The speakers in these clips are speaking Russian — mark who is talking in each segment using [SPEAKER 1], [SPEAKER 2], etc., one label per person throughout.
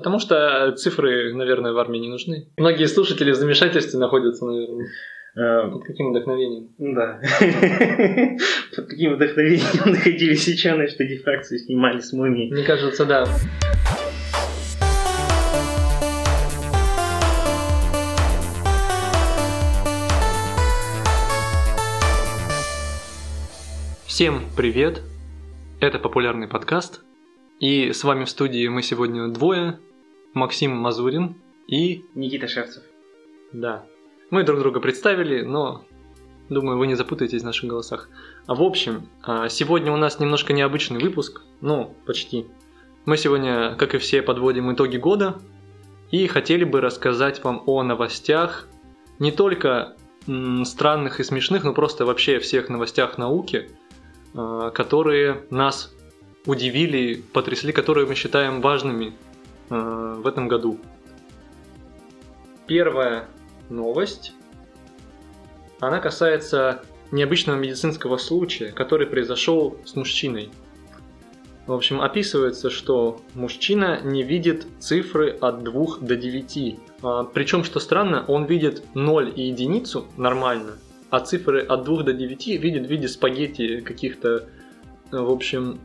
[SPEAKER 1] Потому что цифры, наверное, в армии не нужны. Многие слушатели в замешательстве находятся, наверное.
[SPEAKER 2] Э,
[SPEAKER 1] Под каким вдохновением?
[SPEAKER 2] Да. Под каким вдохновением находились сечаны, что дифракцию снимали с мумии.
[SPEAKER 1] Мне кажется, да. Всем привет! Это популярный подкаст. И с вами в студии мы сегодня двое. Максим Мазурин и...
[SPEAKER 2] Никита Шевцев.
[SPEAKER 1] Да. Мы друг друга представили, но думаю, вы не запутаетесь в наших голосах. А в общем, а, сегодня у нас немножко необычный выпуск. Ну, почти. Мы сегодня, как и все, подводим итоги года и хотели бы рассказать вам о новостях, не только странных и смешных, но просто вообще всех новостях науки, а, которые нас удивили, потрясли, которые мы считаем важными в этом году. Первая новость, она касается необычного медицинского случая, который произошел с мужчиной. В общем, описывается, что мужчина не видит цифры от 2 до 9. А, причем, что странно, он видит 0 и единицу нормально, а цифры от 2 до 9 видит в виде спагетти каких-то, в общем,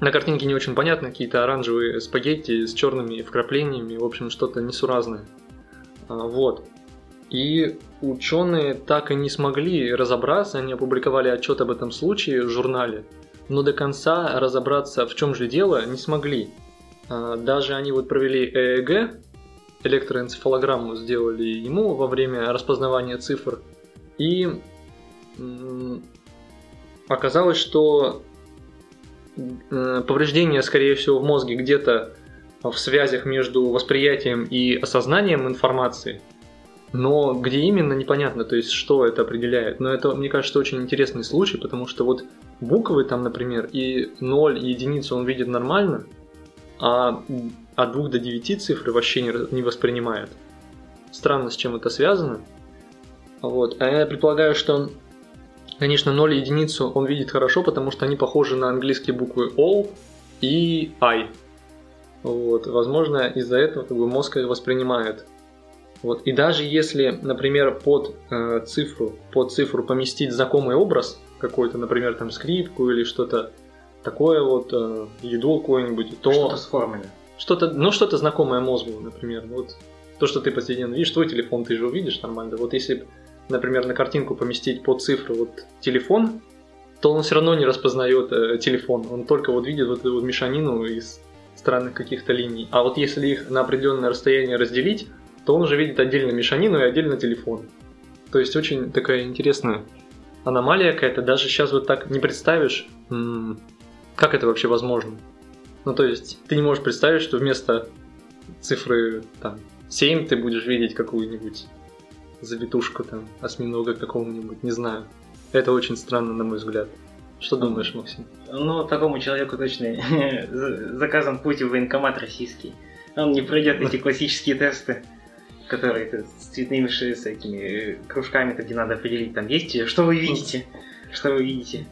[SPEAKER 1] на картинке не очень понятно, какие-то оранжевые спагетти с черными вкраплениями, в общем, что-то несуразное. А, Вот. И ученые так и не смогли разобраться, они опубликовали отчет об этом случае в журнале, но до конца разобраться, в чем же дело, не смогли. А, Даже они вот провели ЭЭГ, электроэнцефалограмму сделали ему во время распознавания цифр, и оказалось, что м, повреждения, скорее всего, в мозге где-то в связях между восприятием и осознанием информации, но где именно непонятно, то есть что это определяет. Но это, мне кажется, очень интересный случай, потому что вот буквы там, например, и 0, и единицу он видит нормально, а от 2 до 9 цифры вообще не воспринимает. Странно, с чем это связано. Вот. А я предполагаю, что, конечно, 0 и единицу он видит хорошо, потому что они похожи на английские буквы O и I. Вот. Возможно, из-за этого как бы, мозг их воспринимает. Вот. И даже если, например, под э, цифру, под цифру поместить знакомый образ какой-то, например, там скрипку или что-то такое вот, э, еду какую-нибудь, то
[SPEAKER 2] Что-то с формами.
[SPEAKER 1] что-то, ну что-то знакомое мозгу, например, вот то, что ты последний видишь, твой телефон ты же увидишь нормально. Вот если, например, на картинку поместить под цифру вот телефон, то он все равно не распознает э, телефон, он только вот видит вот эту вот мешанину из странных каких-то линий. А вот если их на определенное расстояние разделить, то он уже видит отдельно мешанину и отдельно телефон. То есть очень такая интересная аномалия какая-то. Даже сейчас вот так не представишь, как это вообще возможно. Ну, то есть ты не можешь представить, что вместо цифры там 7 ты будешь видеть какую-нибудь завитушку там осьминога какого-нибудь, не знаю. Это очень странно, на мой взгляд. Что думаешь, Максим?
[SPEAKER 2] Ну, такому человеку точно заказан путь в военкомат российский. Он не пройдет эти классические тесты, которые с цветными с этими кружками, где надо определить, там есть, что вы видите, что вы видите.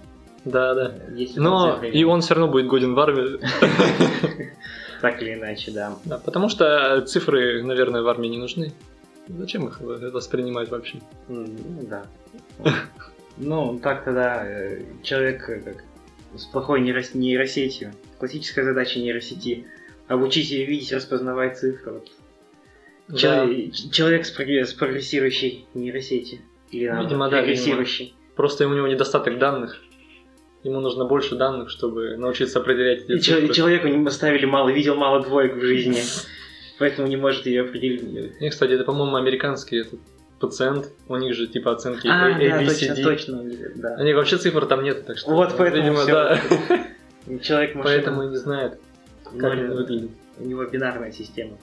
[SPEAKER 1] Да, да.
[SPEAKER 2] Есть
[SPEAKER 1] Но и он все равно будет годен в армии.
[SPEAKER 2] Так или иначе, да.
[SPEAKER 1] Да, потому что цифры, наверное, в армии не нужны. Зачем их воспринимать вообще?
[SPEAKER 2] М, Да. Ну, так тогда э, человек э, как, с плохой нейрос- нейросетью. Классическая задача нейросети обучить ее видеть, распознавать цифры. Вот.
[SPEAKER 1] Да.
[SPEAKER 2] Человек, человек с, прогре- с прогрессирующей нейросетью. Или
[SPEAKER 1] Видимо, да,
[SPEAKER 2] регрессирующей.
[SPEAKER 1] Просто у него недостаток данных. Ему нужно больше данных, чтобы научиться определять эти
[SPEAKER 2] И чел-
[SPEAKER 1] цифры.
[SPEAKER 2] человеку не оставили мало, видел мало двоек в жизни. Поэтому не может ее определить.
[SPEAKER 1] И, кстати, это, по-моему, американский этот пациент. У них же типа оценки
[SPEAKER 2] А,
[SPEAKER 1] A,
[SPEAKER 2] да, точно, точно. Да.
[SPEAKER 1] У них вообще цифр там нет, так что...
[SPEAKER 2] Вот поэтому
[SPEAKER 1] видимо,
[SPEAKER 2] всё.
[SPEAKER 1] да.
[SPEAKER 2] Человек машина.
[SPEAKER 1] Поэтому и не знает, как это выглядит.
[SPEAKER 2] У него бинарная система.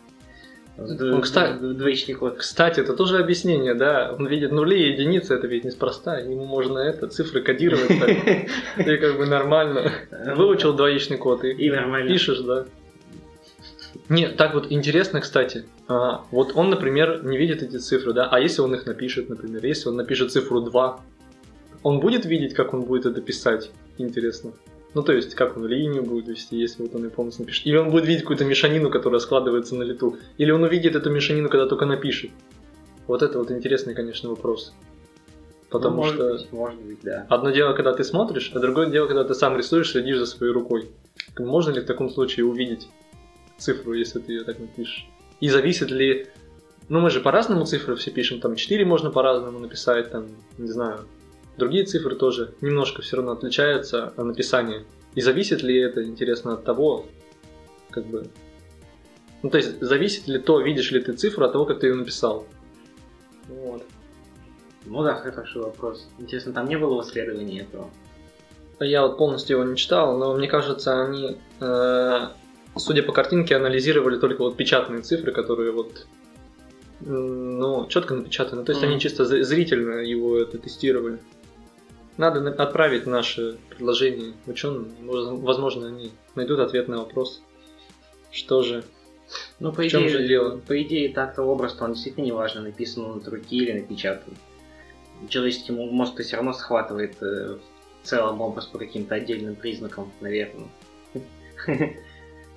[SPEAKER 1] Он, кстати-
[SPEAKER 2] Двоичный код.
[SPEAKER 1] Кстати, это тоже объяснение, да. Он видит нули и единицы, это ведь неспроста. Ему можно это, цифры кодировать. И как бы нормально. Выучил двоичный код и пишешь, да. Нет, так вот интересно, кстати. А, вот он, например, не видит эти цифры, да, а если он их напишет, например, если он напишет цифру 2, он будет видеть, как он будет это писать? Интересно. Ну, то есть, как он линию будет вести, если вот он ее полностью напишет. Или он будет видеть какую-то мешанину, которая складывается на лету. Или он увидит эту мешанину, когда только напишет. Вот это вот интересный, конечно, вопрос. Потому
[SPEAKER 2] Ну, может
[SPEAKER 1] что
[SPEAKER 2] быть, может быть, да.
[SPEAKER 1] одно дело, когда ты смотришь, а другое дело, когда ты сам рисуешь, следишь за своей рукой. Можно ли в таком случае увидеть цифру, если ты ее так напишешь? И зависит ли... Ну, мы же по-разному цифры все пишем, там 4 можно по-разному написать, там, не знаю, другие цифры тоже немножко все равно отличаются от написания. И зависит ли это, интересно, от того, как бы... Ну, то есть, зависит ли то, видишь ли ты цифру, от того, как ты ее написал. Вот.
[SPEAKER 2] Ну да, хороший вопрос. Интересно, там не было исследования этого?
[SPEAKER 1] Я вот полностью его не читал, но мне кажется, они, э, судя по картинке, анализировали только вот печатные цифры, которые вот, ну, четко напечатаны. То есть
[SPEAKER 2] Мгм.
[SPEAKER 1] они чисто зри- зрительно его это тестировали. Надо на- отправить наше предложение ученым. Воз- Возможно, они найдут ответ на вопрос, что же.
[SPEAKER 2] Ну, по
[SPEAKER 1] В
[SPEAKER 2] идее,
[SPEAKER 1] же дело?
[SPEAKER 2] по идее, так-то образ, он действительно неважно, написан он от руки или напечатан. Человеческий мо- мозг все равно схватывает э, в целом образ по каким-то отдельным признакам, наверное.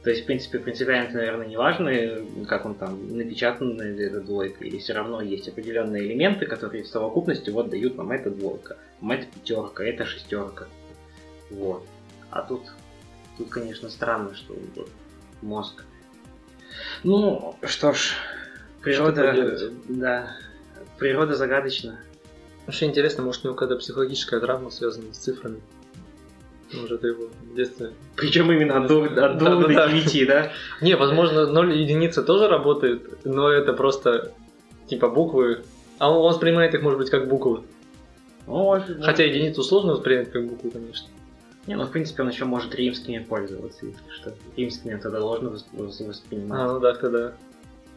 [SPEAKER 2] То есть, в принципе, принципиально, это, наверное, не важно, э, как он там напечатан, это двойка, или все равно есть определенные элементы, которые в совокупности вот дают нам это двойка, нам это пятерка, это шестерка. Вот. А тут, тут, конечно, странно, что вот мозг ну, что ж, природа,
[SPEAKER 1] поделать?
[SPEAKER 2] да, природа загадочна.
[SPEAKER 1] Вообще интересно, может у него какая-то психологическая травма связана с цифрами. Может, его в детстве
[SPEAKER 2] Причем именно от двух, от двух до
[SPEAKER 1] Да-да-да.
[SPEAKER 2] девяти, да?
[SPEAKER 1] Не, возможно, 0 единицы тоже работает, но это просто типа буквы. А он воспринимает их, может быть, как буквы.
[SPEAKER 2] Ну.
[SPEAKER 1] Хотя единицу сложно воспринять как букву, конечно.
[SPEAKER 2] Не, ну, в принципе, он еще может римскими пользоваться, если что. Римскими тогда вос- воспринимать.
[SPEAKER 1] А, ну да, тогда.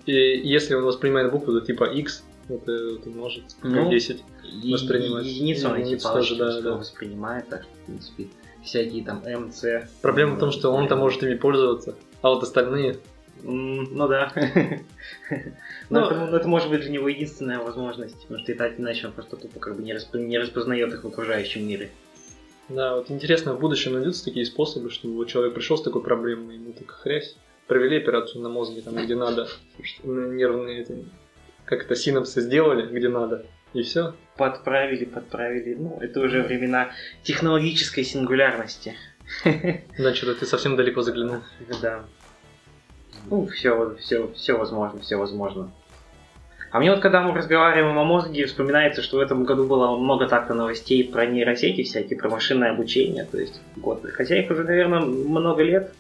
[SPEAKER 1] И если он воспринимает букву, то типа x, это, это может
[SPEAKER 2] Ну,
[SPEAKER 1] 10.
[SPEAKER 2] И-
[SPEAKER 1] воспринимать.
[SPEAKER 2] Единицу он палочки
[SPEAKER 1] тоже, да, да.
[SPEAKER 2] воспринимает, так что, в принципе, всякие там МЦ.
[SPEAKER 1] Проблема в том, что он-то может ими пользоваться, а вот остальные...
[SPEAKER 2] Ну да. Но
[SPEAKER 1] Ну,
[SPEAKER 2] это, ну, это может быть для него единственная возможность, потому что и так иначе он просто тупо как бы не, расп- не распознает их в окружающем мире.
[SPEAKER 1] Да, вот интересно, в будущем найдутся такие способы, чтобы вот человек пришел с такой проблемой, ему так хрясь, провели операцию на мозге, там, где надо, нервные как это, синапсы сделали, где надо, и все.
[SPEAKER 2] Подправили, подправили. Ну, это уже времена технологической сингулярности.
[SPEAKER 1] Да, что-то ты совсем далеко заглянул.
[SPEAKER 2] Да. Ну, все, все, все возможно, все возможно. А мне вот, когда мы разговариваем о мозге, вспоминается, что в этом году было много так-то новостей про нейросети всякие, про машинное обучение. То есть год. Хотя их уже, наверное, много лет,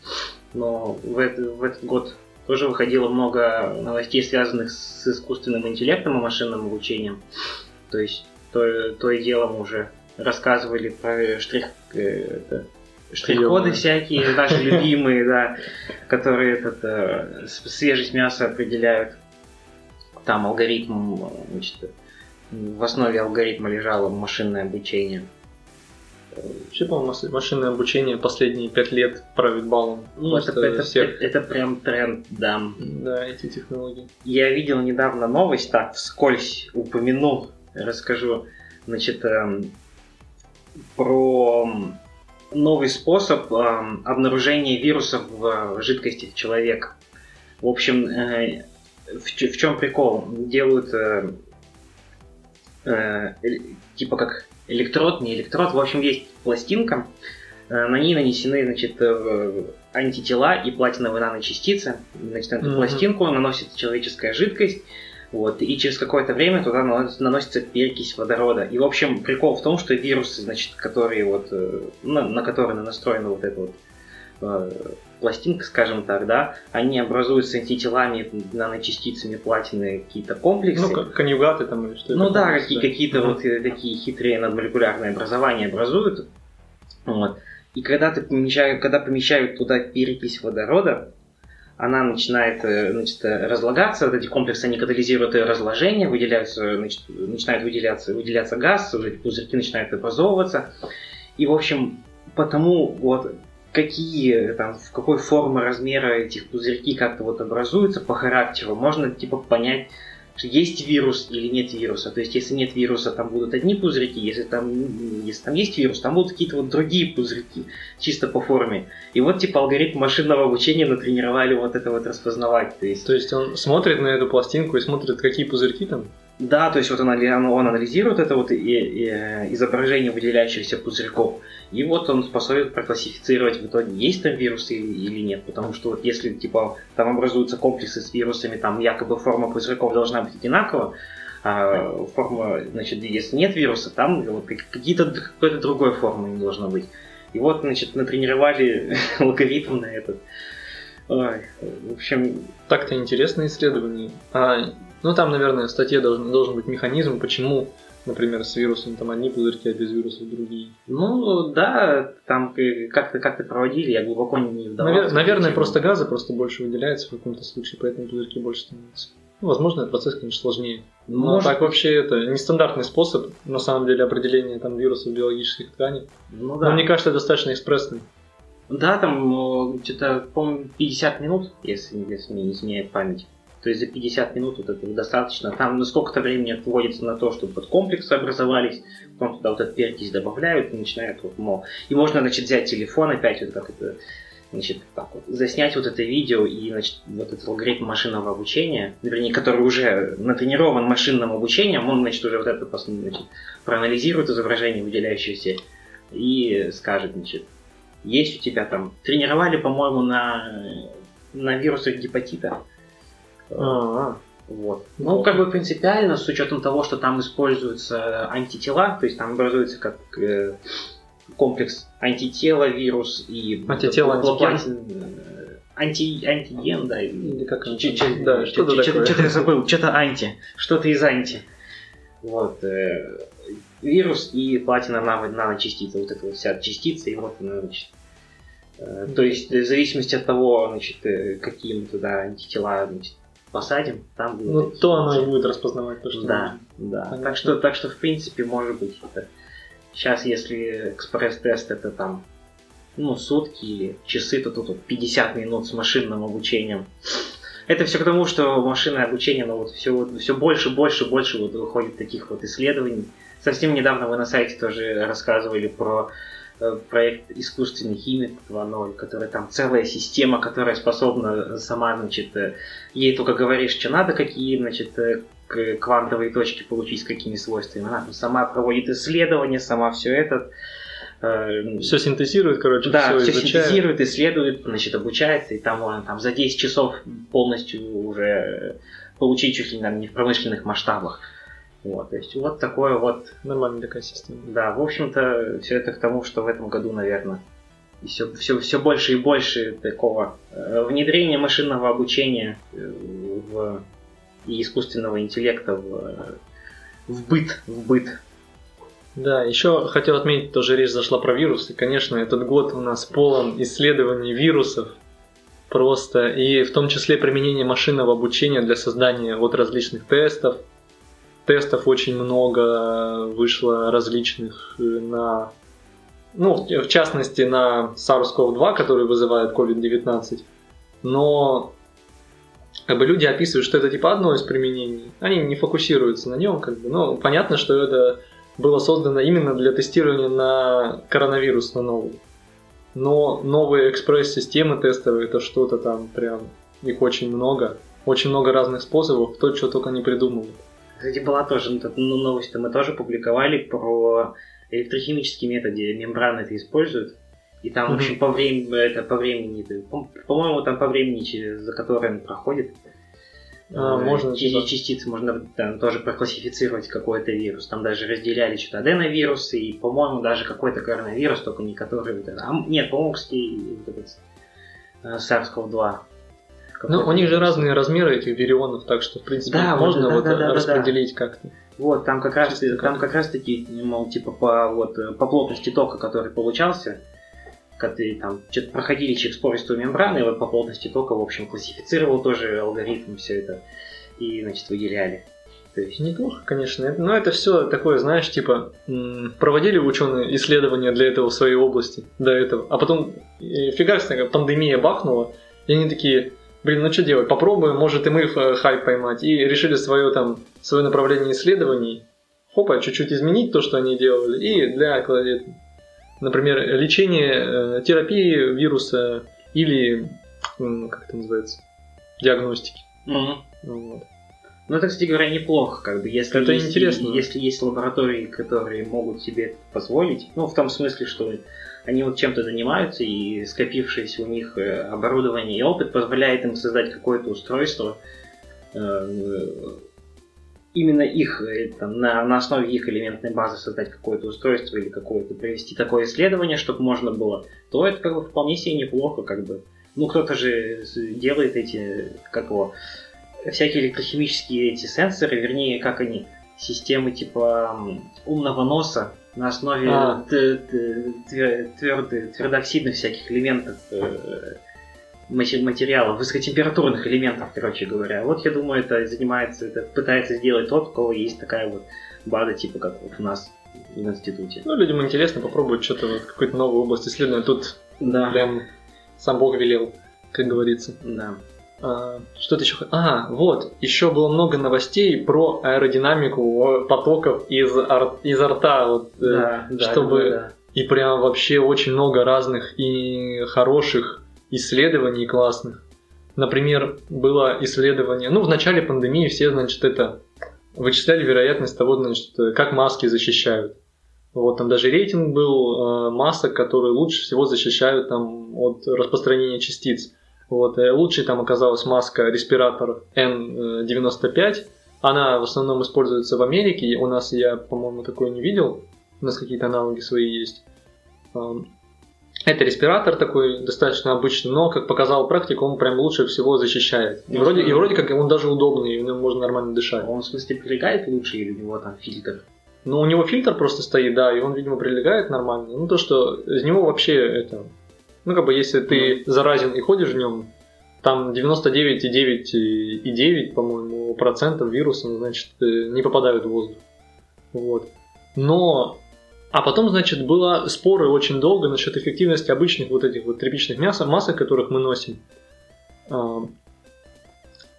[SPEAKER 2] но в, это- в этот год тоже выходило много новостей, связанных с искусственным интеллектом и машинным обучением. То есть то, то и дело мы уже рассказывали про штрих, э, это, штрих-коды всякие, наши любимые, да, которые этот, э, свежесть мяса определяют. Там алгоритм, э, значит, в основе алгоритма лежало машинное обучение.
[SPEAKER 1] Вообще, по-моему, машинное обучение последние пять лет правит балом.
[SPEAKER 2] Ну, это, это-
[SPEAKER 1] всех.
[SPEAKER 2] это прям тренд, да.
[SPEAKER 1] Да, эти технологии.
[SPEAKER 2] Я видел недавно новость, так, вскользь упомяну, расскажу, значит, эм, про новый способ эм, обнаружения вирусов в жидкости человека. В общем, э, в, в чем прикол? Делают э, э, эль- типа как электрод, не электрод, в общем, есть пластинка, э, на ней нанесены, значит, э, антитела и платиновые наночастицы. Значит, на эту
[SPEAKER 1] Мгм.
[SPEAKER 2] пластинку наносится человеческая жидкость, вот, и через какое-то время туда наносится, перекись водорода. И, в общем, прикол в том, что вирусы, значит, которые вот, э, на, на которые настроена вот эта вот пластинка, скажем так, да, они образуются антителами, наночастицами платины, какие-то комплексы.
[SPEAKER 1] Ну, как конъюгаты там или что
[SPEAKER 2] Ну да, какие, какие-то вот э, такие хитрые надмолекулярные образования образуют. Вот. И когда, ты помещают, когда помещают туда перекись водорода, она начинает э, значит, разлагаться, вот эти комплексы, они катализируют ее разложение, выделяются, значит, начинает выделяться, выделяться газ, уже эти пузырьки начинают образовываться. И, в общем, потому вот какие там, в какой формы размера этих пузырьки как-то вот образуются по характеру, можно типа понять, есть вирус или нет вируса. То есть, если нет вируса, там будут одни пузырьки, если там, если там есть вирус, там будут какие-то вот другие пузырьки, чисто по форме. И вот, типа, алгоритм машинного обучения натренировали вот это вот распознавать.
[SPEAKER 1] То есть, то есть он смотрит на эту пластинку и смотрит, какие пузырьки там?
[SPEAKER 2] Да, то есть вот он, он анализирует это вот и, и, изображение выделяющихся пузырьков, и вот он способен проклассифицировать в итоге, есть там вирусы или, нет. Потому что вот если типа там образуются комплексы с вирусами, там якобы форма пузырьков должна быть одинакова, а форма, значит, если нет вируса, там вот какие-то какой-то другой формы не должно быть. И вот, значит, натренировали алгоритм на этот. Ой, в общем...
[SPEAKER 1] Так-то интересное исследование. А ну, там, наверное, в статье должен, должен быть механизм, почему, например, с вирусом там одни пузырьки, а без вирусов другие.
[SPEAKER 2] Ну, да, там как-то как проводили, я глубоко не вдавался.
[SPEAKER 1] Навер- наверное, просто газа просто больше выделяется в каком-то случае, поэтому пузырьки больше становятся. Ну, возможно, этот процесс, конечно, сложнее. Но Может... так вообще это нестандартный способ, на самом деле, определения там вирусов биологических тканей. Ну, да. Но мне кажется, достаточно экспрессный.
[SPEAKER 2] Да, там что-то, по-моему, 50 минут, если, если не изменяет память. То есть за 50 минут вот этого достаточно. Там ну, сколько-то времени отводится на то, чтобы вот комплексы образовались, потом туда вот этот перекись добавляют и начинают вот, мол. И можно, значит, взять телефон опять вот как это, значит, так вот, заснять вот это видео и, значит, вот этот алгоритм машинного обучения, вернее, который уже натренирован машинным обучением, он, значит, уже вот это значит, проанализирует изображение выделяющееся и скажет, значит, есть у тебя там, тренировали, по-моему, на, на вирусах гепатита, а-а. Вот. Ну, как бы принципиально, с учетом того, что там используются антитела, то есть там образуется как э, комплекс антитела, вирус и
[SPEAKER 1] антитела, антиген.
[SPEAKER 2] Анти, антиген, да. Или
[SPEAKER 1] как да,
[SPEAKER 2] что-то Что-то я забыл, что-то анти, что-то из анти. Вот. Э, вирус и платина наночастица, вот эта вот вся частица, и вот она, значит, э, то есть в зависимости от того, значит, э, какие мы туда антитела значит, посадим, там будет.
[SPEAKER 1] Ну, то оно и будет распознавать то, что.
[SPEAKER 2] Да, да. Понятно. Так что, так что, в принципе, может быть, это. Сейчас, если экспресс-тест это там, ну, сутки или часы, то тут вот 50 минут с машинным обучением. Это все к тому, что машинное обучение, ну вот все, все больше, больше, больше вот выходит таких вот исследований. Совсем недавно вы на сайте тоже рассказывали про проект искусственный химик 2.0, который там целая система, которая способна сама, значит, э, ей только говоришь, что надо, какие, значит, э, квантовые точки получить с какими свойствами. Она там сама проводит исследования, сама все это.
[SPEAKER 1] Все синтезирует, короче,
[SPEAKER 2] да, все, все синтезирует, исследует, значит, обучается, и там можно там за 10 часов полностью уже получить чуть ли не в промышленных масштабах. Вот, то есть вот такое вот...
[SPEAKER 1] Нормальная такая система.
[SPEAKER 2] Да, в общем-то, все это к тому, что в этом году, наверное, все, все, все больше и больше такого э, внедрения машинного обучения э, в, и искусственного интеллекта в, в быт, в быт.
[SPEAKER 1] Да, еще хотел отметить, тоже речь зашла про вирусы. Конечно, этот год у нас полон исследований вирусов, просто, и в том числе применение машинного обучения для создания вот различных тестов, тестов очень много вышло различных э, на, ну, в частности, на SARS-CoV-2, который вызывает COVID-19. Но как бы люди описывают, что это типа одно из применений. Они не фокусируются на нем, как бы. Но понятно, что это было создано именно для тестирования на коронавирус на новый. Но новые экспресс-системы тестовые, это что-то там прям, их очень много. Очень много разных способов, кто что только не придумывает.
[SPEAKER 2] Кстати, была тоже ну, новость, мы тоже публиковали про электрохимический метод, где мембраны это используют. И там, mm-hmm. в общем, по времени, это по времени, по-моему, там по времени, за которое он проходит,
[SPEAKER 1] а, э, можно
[SPEAKER 2] типа... частицы можно там, тоже проклассифицировать какой-то вирус. Там даже разделяли что-то аденовирусы и, по-моему, даже какой-то коронавирус, только не который. А, нет, по-моему, вот этот э, SARS-CoV-2
[SPEAKER 1] ну, у них же разные размеры этих вирионов, так что, в принципе, да, можно да, вот да, да, распределить да. как-то.
[SPEAKER 2] Вот, там как раз, там как раз таки, мол, типа по, вот, по плотности тока, который получался, когда там что-то проходили через пористую мембрану, и вот по плотности тока, в общем, классифицировал тоже алгоритм все это, и, значит, выделяли.
[SPEAKER 1] То есть... Неплохо, конечно. Но это все такое, знаешь, типа, проводили ученые исследования для этого в своей области, до этого. А потом фига пандемия бахнула, и они такие, блин, ну что делать, попробуем, может и мы в хайп поймать. И решили свое там, свое направление исследований, хопа, чуть-чуть изменить то, что они делали, и для, например, лечения, терапии вируса или, как это называется, диагностики.
[SPEAKER 2] Угу. Вот. Ну, это, кстати говоря, неплохо, как бы, если
[SPEAKER 1] это
[SPEAKER 2] есть,
[SPEAKER 1] интересно.
[SPEAKER 2] если есть лаборатории, которые могут себе это позволить, ну, в том смысле, что они вот чем-то занимаются, и скопившееся у них э, оборудование и опыт позволяет им создать какое-то устройство, э, именно их, э, там, на, на основе их элементной базы создать какое-то устройство или какое-то провести такое исследование, чтобы можно было, то это как бы вполне себе неплохо, как бы. Ну, кто-то же делает эти, как его, всякие электрохимические эти сенсоры, вернее, как они, системы типа умного носа на основе а. твердых, твердоксидных всяких элементов э, материалов, высокотемпературных элементов, короче говоря. Вот я думаю, это занимается, это пытается сделать тот, у кого есть такая вот база, типа как вот у нас в институте.
[SPEAKER 1] Ну, людям интересно попробовать что-то в какой-то новой области исследования. Тут
[SPEAKER 2] да.
[SPEAKER 1] прям сам Бог велел, как говорится.
[SPEAKER 2] Да.
[SPEAKER 1] А, что-то еще... А, вот, еще было много новостей про аэродинамику потоков из, ар... из рта, вот,
[SPEAKER 2] э, да,
[SPEAKER 1] чтобы...
[SPEAKER 2] Да, да.
[SPEAKER 1] И прям вообще очень много разных и хороших исследований классных. Например, было исследование... Ну, в начале пандемии все, значит, это... Вычисляли вероятность того, значит, как маски защищают. Вот там даже рейтинг был э, масок, которые лучше всего защищают там, от распространения частиц. Вот, э, лучшей там оказалась маска респиратор N95. Она в основном используется в Америке. У нас я, по-моему, такой не видел. У нас какие-то аналоги свои есть. Это респиратор такой достаточно обычный, но, как показала практика, он прям лучше всего защищает. И, вроде, и вроде как он даже удобный, и в нем можно нормально дышать.
[SPEAKER 2] Он в смысле прилегает лучше или у него там фильтр?
[SPEAKER 1] Ну, у него фильтр просто стоит, да, и он, видимо, прилегает нормально. Ну, то, что из него вообще это ну, как бы, если ты заразен и ходишь в нем, там 99,9,9, по-моему, процентов вируса, ну, значит, э, не попадают в воздух. Вот. Но... А потом, значит, было споры очень долго насчет эффективности обычных вот этих вот тряпичных мяса, масок, которых мы носим. А,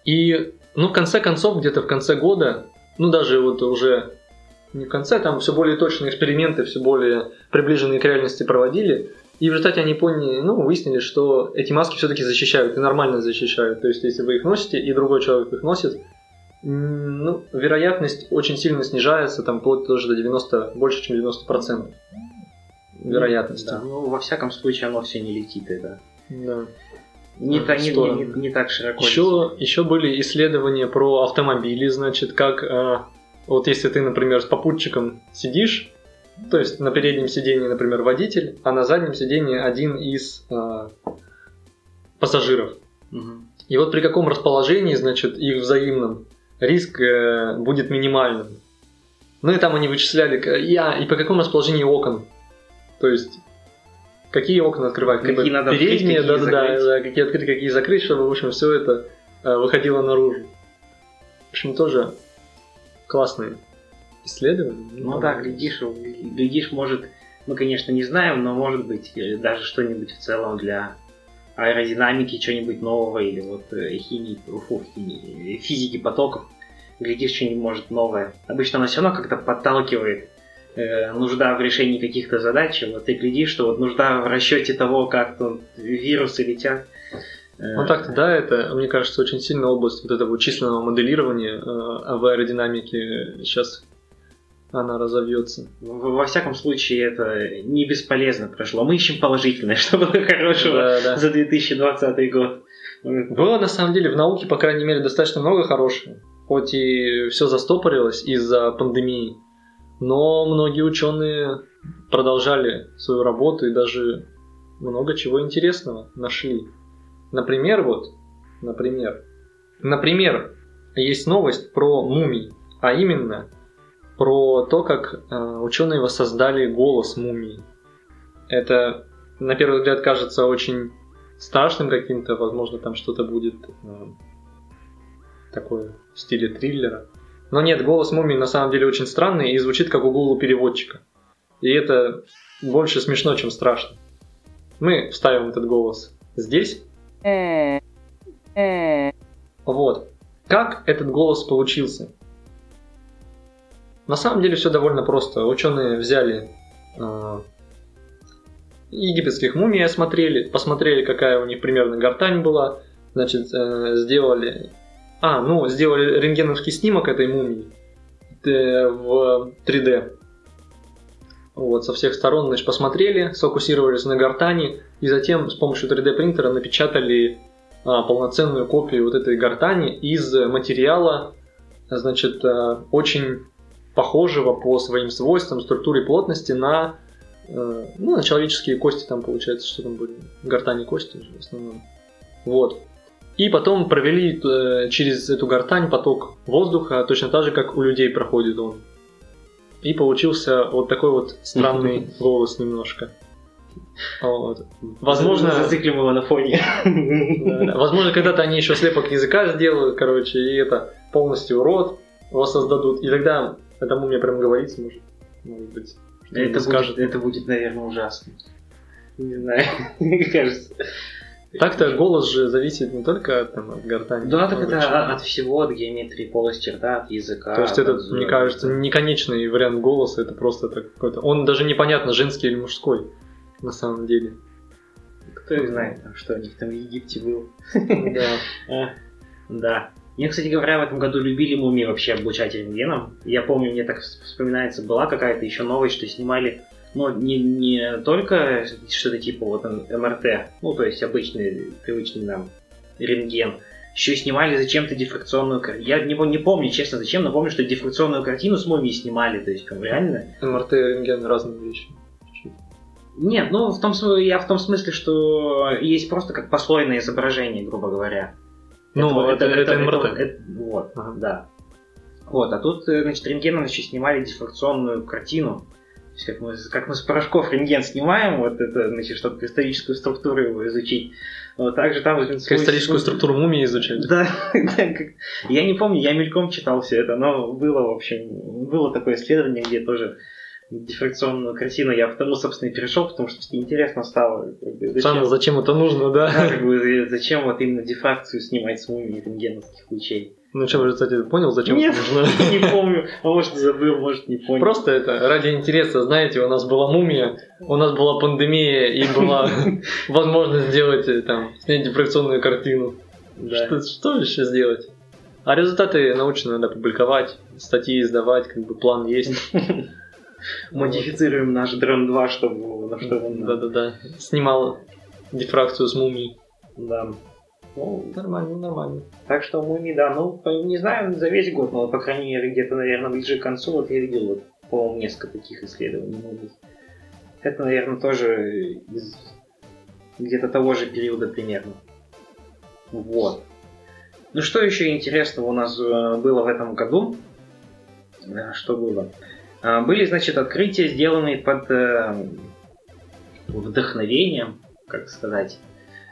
[SPEAKER 1] и, ну, в конце концов, где-то в конце года, ну, даже вот уже не в конце, там все более точные эксперименты, все более приближенные к реальности проводили, и в результате они поняли, ну, выяснили, что эти маски все-таки защищают, и нормально защищают. То есть, если вы их носите, и другой человек их носит, ну, вероятность очень сильно снижается, там вплоть тоже до 90, больше, чем 90% вероятности.
[SPEAKER 2] Да, ну, во всяком случае, оно все не летит, это.
[SPEAKER 1] Да.
[SPEAKER 2] Не, та, не, не, не, не так широко.
[SPEAKER 1] Еще, еще были исследования про автомобили, значит, как э, вот если ты, например, с попутчиком сидишь, то есть на переднем сидении, например, водитель, а на заднем сидении один из э, пассажиров.
[SPEAKER 2] Угу.
[SPEAKER 1] И вот при каком расположении, значит, их взаимном, риск э, будет минимальным. Ну и там они вычисляли, я, и по какому расположению окон. То есть, какие окна открывать.
[SPEAKER 2] Какие как надо
[SPEAKER 1] передние,
[SPEAKER 2] открыть, какие
[SPEAKER 1] да,
[SPEAKER 2] закрыть.
[SPEAKER 1] да, да, какие открыть, какие закрыть, чтобы, в общем, все это э, выходило наружу. В общем, тоже классные исследование.
[SPEAKER 2] Ну да, глядишь, глядишь, может, мы, конечно, не знаем, но может быть даже что-нибудь в целом для аэродинамики, что-нибудь нового, или вот э, химии, фу, химии, физики потоков. Глядишь, что-нибудь может новое. Обычно оно все равно как-то подталкивает э, нужда в решении каких-то задач. Вот ты глядишь, что вот нужда в расчете того, как тут вирусы летят.
[SPEAKER 1] Э, ну так-то да, это, мне кажется, очень сильная область вот этого численного моделирования э, в аэродинамике сейчас она разовьется.
[SPEAKER 2] Во всяком случае, это не бесполезно прошло. Мы ищем положительное, что было хорошего
[SPEAKER 1] да, да.
[SPEAKER 2] за 2020 год.
[SPEAKER 1] Было на самом деле в науке, по крайней мере, достаточно много хорошего. Хоть и все застопорилось из-за пандемии, но многие ученые продолжали свою работу и даже много чего интересного нашли. Например, вот, например, например, есть новость про мумий, а именно про то, как э, ученые воссоздали голос мумии. Это, на первый взгляд, кажется очень страшным каким-то, возможно, там что-то будет э, такое в стиле триллера. Но нет, голос мумии на самом деле очень странный и звучит как у Google переводчика. И это больше смешно, чем страшно. Мы вставим этот голос здесь. Вот. Как этот голос получился? На самом деле все довольно просто. Ученые взяли э, египетских мумий, осмотрели, посмотрели, какая у них примерно гортань была, значит, э, сделали... А, ну, сделали рентгеновский снимок этой мумии э, в 3D. Вот, со всех сторон, значит, посмотрели, сфокусировались на гортани, и затем с помощью 3D принтера напечатали а, полноценную копию вот этой гортани из материала, значит, а, очень похожего по своим свойствам, структуре плотности на, а, ну, на человеческие кости, там получается, что там были, гортани кости в основном. Вот. И потом провели э, через эту гортань поток воздуха, точно так же, как у людей проходит он. И получился вот такой вот странный голос немножко. Вот. Возможно...
[SPEAKER 2] Зациклим его на фоне.
[SPEAKER 1] Да, да. Возможно, когда-то они еще слепок языка сделают, короче, и это полностью рот воссоздадут. И тогда эта мумия прям говорится, может, может быть.
[SPEAKER 2] Это скажет. Будет, это будет, наверное, ужасно. Не знаю, мне кажется.
[SPEAKER 1] Так-то голос же зависит не только там, от гортани.
[SPEAKER 2] Да, так это от, от всего, от геометрии полости рта, от языка.
[SPEAKER 1] То есть это, мне кажется, не конечный вариант голоса, это просто так какой-то... Он даже непонятно, женский или мужской, на самом деле.
[SPEAKER 2] Кто их знает, что у них там в Египте был.
[SPEAKER 1] Да.
[SPEAKER 2] А, да. Мне, кстати говоря, в этом году любили мумии вообще облучать рентгеном. Я помню, мне так вспоминается, была какая-то еще новость, что снимали но не, не только что-то типа вот МРТ, ну то есть обычный, привычный нам рентген, еще снимали зачем-то дифракционную картину. Я не, не помню, честно, зачем, но помню, что дифракционную картину с мумией снимали, то есть прям реально.
[SPEAKER 1] МРТ и рентген разные вещи.
[SPEAKER 2] Нет, ну в том, я в том смысле, что есть просто как послойное изображение, грубо говоря.
[SPEAKER 1] Ну, это, это, это, это МРТ. Это,
[SPEAKER 2] это, вот, ага. да. Вот, а тут, э, значит, рентгеном еще снимали дифракционную картину, как мы, как мы с порошков рентген снимаем, вот это, значит, чтобы кристаллическую структуру его изучить. Вот также там...
[SPEAKER 1] Кристаллическую структуру мумии изучать?
[SPEAKER 2] Да, я не помню, я мельком читал все это, но было, в общем, было такое исследование, где тоже дифракционную картину я потому, собственно, и перешел, потому что интересно стало.
[SPEAKER 1] Как бы, зачем, Сам, зачем это нужно, да?
[SPEAKER 2] да как бы, зачем вот именно дифракцию снимать с мумии рентгеновских лучей.
[SPEAKER 1] Ну что, уже, кстати, понял, зачем
[SPEAKER 2] Нет, нужно? не помню. А может, забыл, может, не понял.
[SPEAKER 1] Просто это ради интереса. Знаете, у нас была мумия, у нас была пандемия, и была возможность сделать, э, там, снять дифракционную картину. Да. Что, что еще сделать? А результаты научно надо публиковать, статьи издавать, как бы план есть.
[SPEAKER 2] Модифицируем наш дрон 2, чтобы на что он...
[SPEAKER 1] Да-да-да. Снимал дифракцию с мумией.
[SPEAKER 2] Да. Ну, нормально, нормально. Так что муми, да, ну, не знаю, за весь год, но, по крайней мере, где-то, наверное, ближе к концу, вот я видел, вот, по-моему, несколько таких исследований мумий. Это, наверное, тоже из где-то того же периода примерно. Вот. Ну, что еще интересного у нас э, было в этом году? Э, что было? Э, были, значит, открытия, сделанные под вдохновением, как сказать,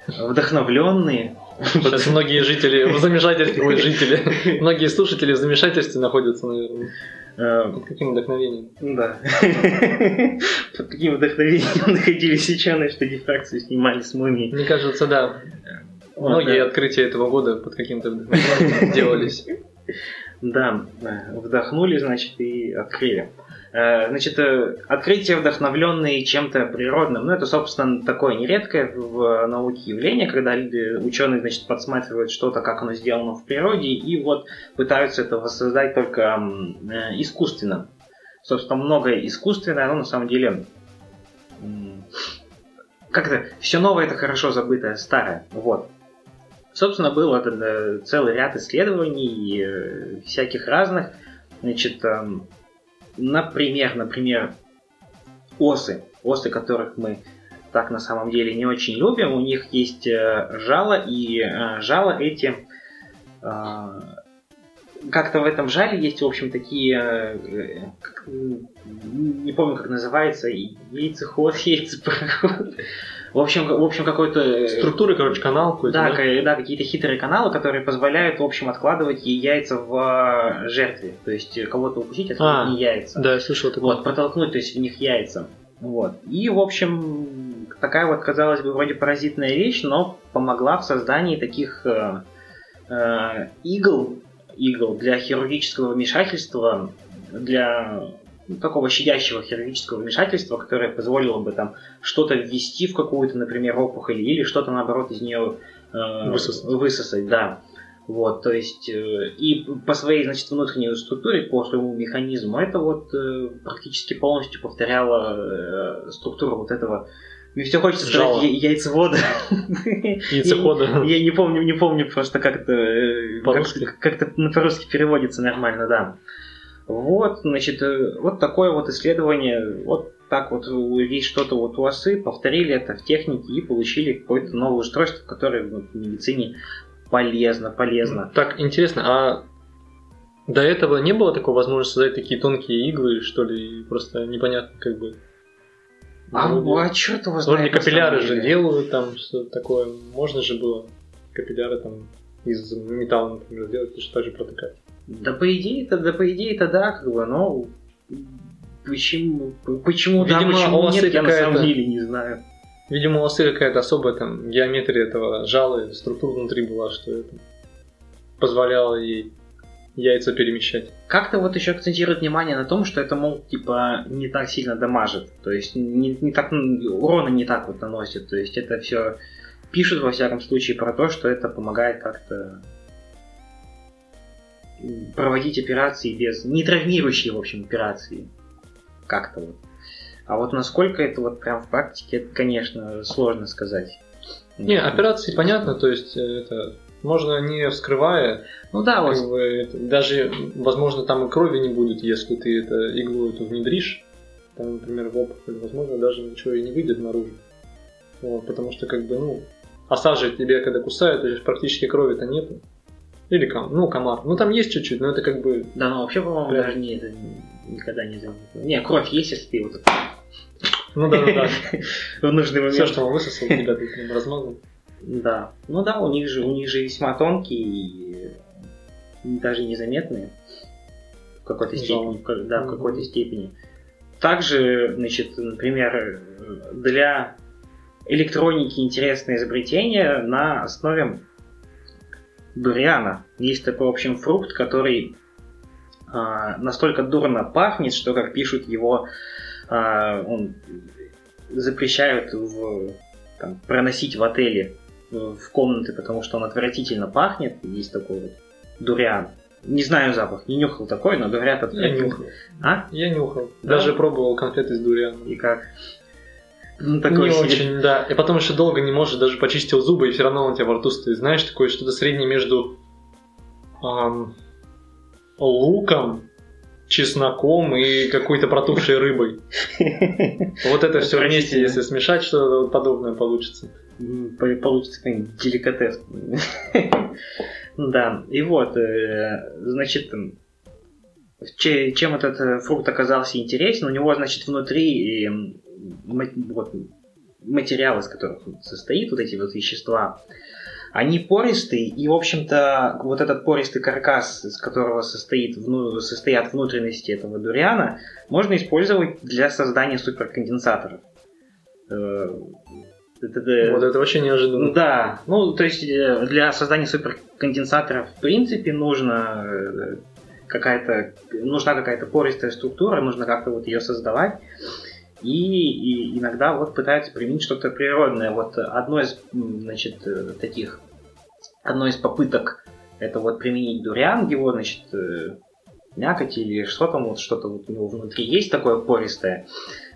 [SPEAKER 2] вдохновленные
[SPEAKER 1] Сейчас многие жители в замешательстве, ой, жители, многие слушатели в замешательстве находятся, наверное. Э, под каким вдохновением?
[SPEAKER 2] Да. Под каким вдохновением находились ученые, что дифракцию снимали с мумией.
[SPEAKER 1] Мне кажется, да. Многие открытия этого года под каким-то вдохновением делались.
[SPEAKER 2] Да, вдохнули, значит, и открыли. Э, значит, э, открытия, вдохновленные чем-то природным, ну, это, собственно, такое нередкое в науке явление, когда ученые, значит, подсматривают что-то, как оно сделано в природе, и вот пытаются это воссоздать только э, искусственно. Собственно, многое искусственное, оно на самом деле как-то все новое это хорошо забытое, старое. Вот. Собственно, был этот целый ряд исследований, всяких разных. Значит, эм, Например, например, осы, осы, которых мы так на самом деле не очень любим, у них есть э, жало, и э, жало эти э, как-то в этом жале есть, в общем, такие, не помню, как называется, яйцеход, яйцепроход. В общем, в общем какой-то... Э,
[SPEAKER 1] Структуры, короче, канал какой-то.
[SPEAKER 2] Да, да? да, какие-то хитрые каналы, которые позволяют, в общем, откладывать яйца в э, жертве. То есть э, кого-то укусить, а, не яйца.
[SPEAKER 1] Да, я слышал
[SPEAKER 2] такое. Вот, протолкнуть, то есть в них яйца. Вот. И, в общем, такая вот, казалось бы, вроде паразитная вещь, но помогла в создании таких э, э, игл, игл для хирургического вмешательства, для ну, такого щадящего хирургического вмешательства, которое позволило бы там что-то ввести в какую-то, например, опухоль или что-то наоборот из нее э,
[SPEAKER 1] Высосать.
[SPEAKER 2] высосать, да. Вот, то есть, э, и по своей, значит, внутренней структуре, по своему механизму, это вот э, практически полностью повторяло э, структуру вот этого мне все хочется
[SPEAKER 1] Жало.
[SPEAKER 2] сказать я- яйцевода.
[SPEAKER 1] Яйцехода.
[SPEAKER 2] Я, я не помню, не помню просто как э,
[SPEAKER 1] По-русски?
[SPEAKER 2] как- как-то ну, по-русски переводится нормально, да. Вот, значит, э, вот такое вот исследование, вот так вот есть что-то вот у осы, повторили это в технике и получили какое-то новое устройство, которое ну, в медицине полезно, полезно.
[SPEAKER 1] Так, интересно, а до этого не было такой возможности создать такие тонкие иглы, что ли? Просто непонятно, как бы.
[SPEAKER 2] А,
[SPEAKER 1] Вроде-
[SPEAKER 2] а черт его
[SPEAKER 1] Вроде
[SPEAKER 2] знает. на
[SPEAKER 1] капилляры же делают там что такое. Можно же было капилляры там из металла, например, сделать, и так же протыкать.
[SPEAKER 2] Да по идее-то, да по идее-то да, как бы, но почему, почему да,
[SPEAKER 1] Видимо,
[SPEAKER 2] почему
[SPEAKER 1] у вас
[SPEAKER 2] нет, я на самом деле не знаю.
[SPEAKER 1] Видимо, у осы какая-то особая там геометрия этого жала, структура внутри была, что это позволяло ей яйца перемещать.
[SPEAKER 2] Как-то вот еще акцентирует внимание на том, что это, мол, типа, не так сильно дамажит. То есть не, не так, м, урона не так вот наносит. То есть это все пишут, во всяком случае, про то, что это помогает как-то проводить операции без... Не травмирующие, в общем, операции. Как-то вот. А вот насколько это вот прям в практике, это, конечно, сложно сказать.
[SPEAKER 1] Не, операции понятно, то есть э, это можно не вскрывая,
[SPEAKER 2] Ну да, вот
[SPEAKER 1] бы, это- даже, возможно, там и крови не будет, если ты это иглу эту внедришь, там, например, в опухоль, возможно, даже ничего и не выйдет наружу. Вот, потому что, как бы, ну, оса же тебе, когда кусают, то есть практически крови-то нету. Или ком, ну, комар. Ну, там есть чуть-чуть, но это как бы...
[SPEAKER 2] Да, ну вообще, по-моему,
[SPEAKER 1] Прям.
[SPEAKER 2] даже не, это никогда не заметил. Не, кровь есть, если ты вот
[SPEAKER 1] Ну да, да, да.
[SPEAKER 2] в нужный момент.
[SPEAKER 1] Все, что он высосал, прям размазал.
[SPEAKER 2] Да. Ну да, у них же, у них же весьма тонкие и даже незаметные в какой-то степени. Да, в какой-то степени. Также, значит, например, для электроники интересное изобретение на основе дуриана. Есть такой, в общем, фрукт, который а, настолько дурно пахнет, что, как пишут его, а, он запрещают в, там, проносить в отеле э, в комнаты, потому что он отвратительно пахнет. Есть такой вот дуриан. Не знаю запах, не нюхал такой, но говорят
[SPEAKER 1] Я
[SPEAKER 2] отвратительно.
[SPEAKER 1] нюхал.
[SPEAKER 2] А?
[SPEAKER 1] Я нюхал.
[SPEAKER 2] Да?
[SPEAKER 1] Даже пробовал конфеты с дурианом.
[SPEAKER 2] И как? Ну, такой
[SPEAKER 1] не
[SPEAKER 2] себе.
[SPEAKER 1] очень, да. И потом еще долго не можешь, даже почистил зубы, и все равно он у тебя во рту стоит. Знаешь, такое что-то среднее между ам, луком, чесноком и какой-то протухшей рыбой. Вот это все вместе, если смешать, что-то подобное получится.
[SPEAKER 2] Получится какой-нибудь деликатес. Да, и вот, э, значит, чем этот э, фрукт оказался интересен, у него, значит, внутри м, ма- вот, материал, из которых состоит, вот эти вот вещества, они пористые, и, в общем-то, вот этот пористый каркас, из которого состоит, вну- состоят внутренности этого дуриана, можно использовать для создания суперконденсаторов. Э, это-
[SPEAKER 1] Вот это вообще
[SPEAKER 2] ну
[SPEAKER 1] неожиданно.
[SPEAKER 2] да, ну то есть э, для создания суперконденсатора в принципе нужно какая-то нужна какая-то пористая структура, нужно как-то вот ее создавать. И, и иногда вот пытаются применить что-то природное. Вот одно из значит э, таких одно из попыток это вот применить дуриан, его значит э, мякоть или что там вот что-то вот у него внутри есть такое пористое.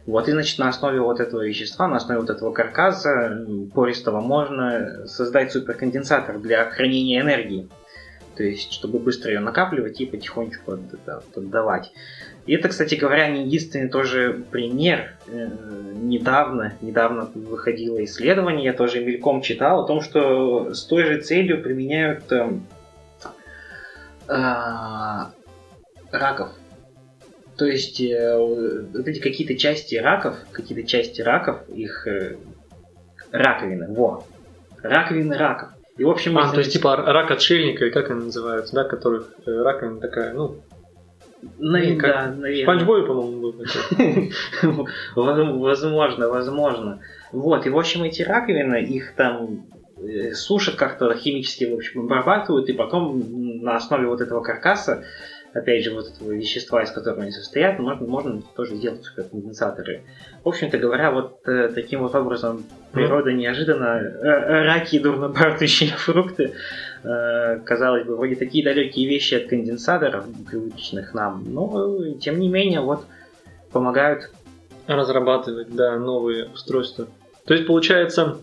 [SPEAKER 2] Вот, и, значит, на основе вот этого вещества, на основе вот этого каркаса пористого можно создать суперконденсатор для хранения энергии. То есть, чтобы быстро ее накапливать и потихонечку от- от- отдавать. И это, кстати говоря, не единственный тоже пример. Э, Недавно, недавно выходило исследование, я тоже мельком читал о том, что с той же целью применяют эм, а, раков. То есть э, вот эти какие-то части раков, какие-то части раков, их э, раковины, во, раковины раков. И в общем,
[SPEAKER 1] А, то есть типа рак отшельника, или как они называются, да, которых э, раковина такая, ну,
[SPEAKER 2] Наве-
[SPEAKER 1] как
[SPEAKER 2] да, наверное.
[SPEAKER 1] Спанч Бой, по-моему, был такой.
[SPEAKER 2] Возможно, возможно. Вот, и в общем эти раковины, их там э, сушат как-то химически, в общем, обрабатывают, и потом на основе вот этого каркаса, опять же, вот этого вещества, из которого они состоят, можно, можно тоже сделать суперконденсаторы. В общем-то говоря, вот э, таким вот образом природа неожиданно э, раки и дурно пахнущие фрукты, э, казалось бы, вроде такие далекие вещи от конденсаторов, привычных нам, но э, тем не менее вот помогают
[SPEAKER 1] разрабатывать, да, новые устройства. То есть, получается,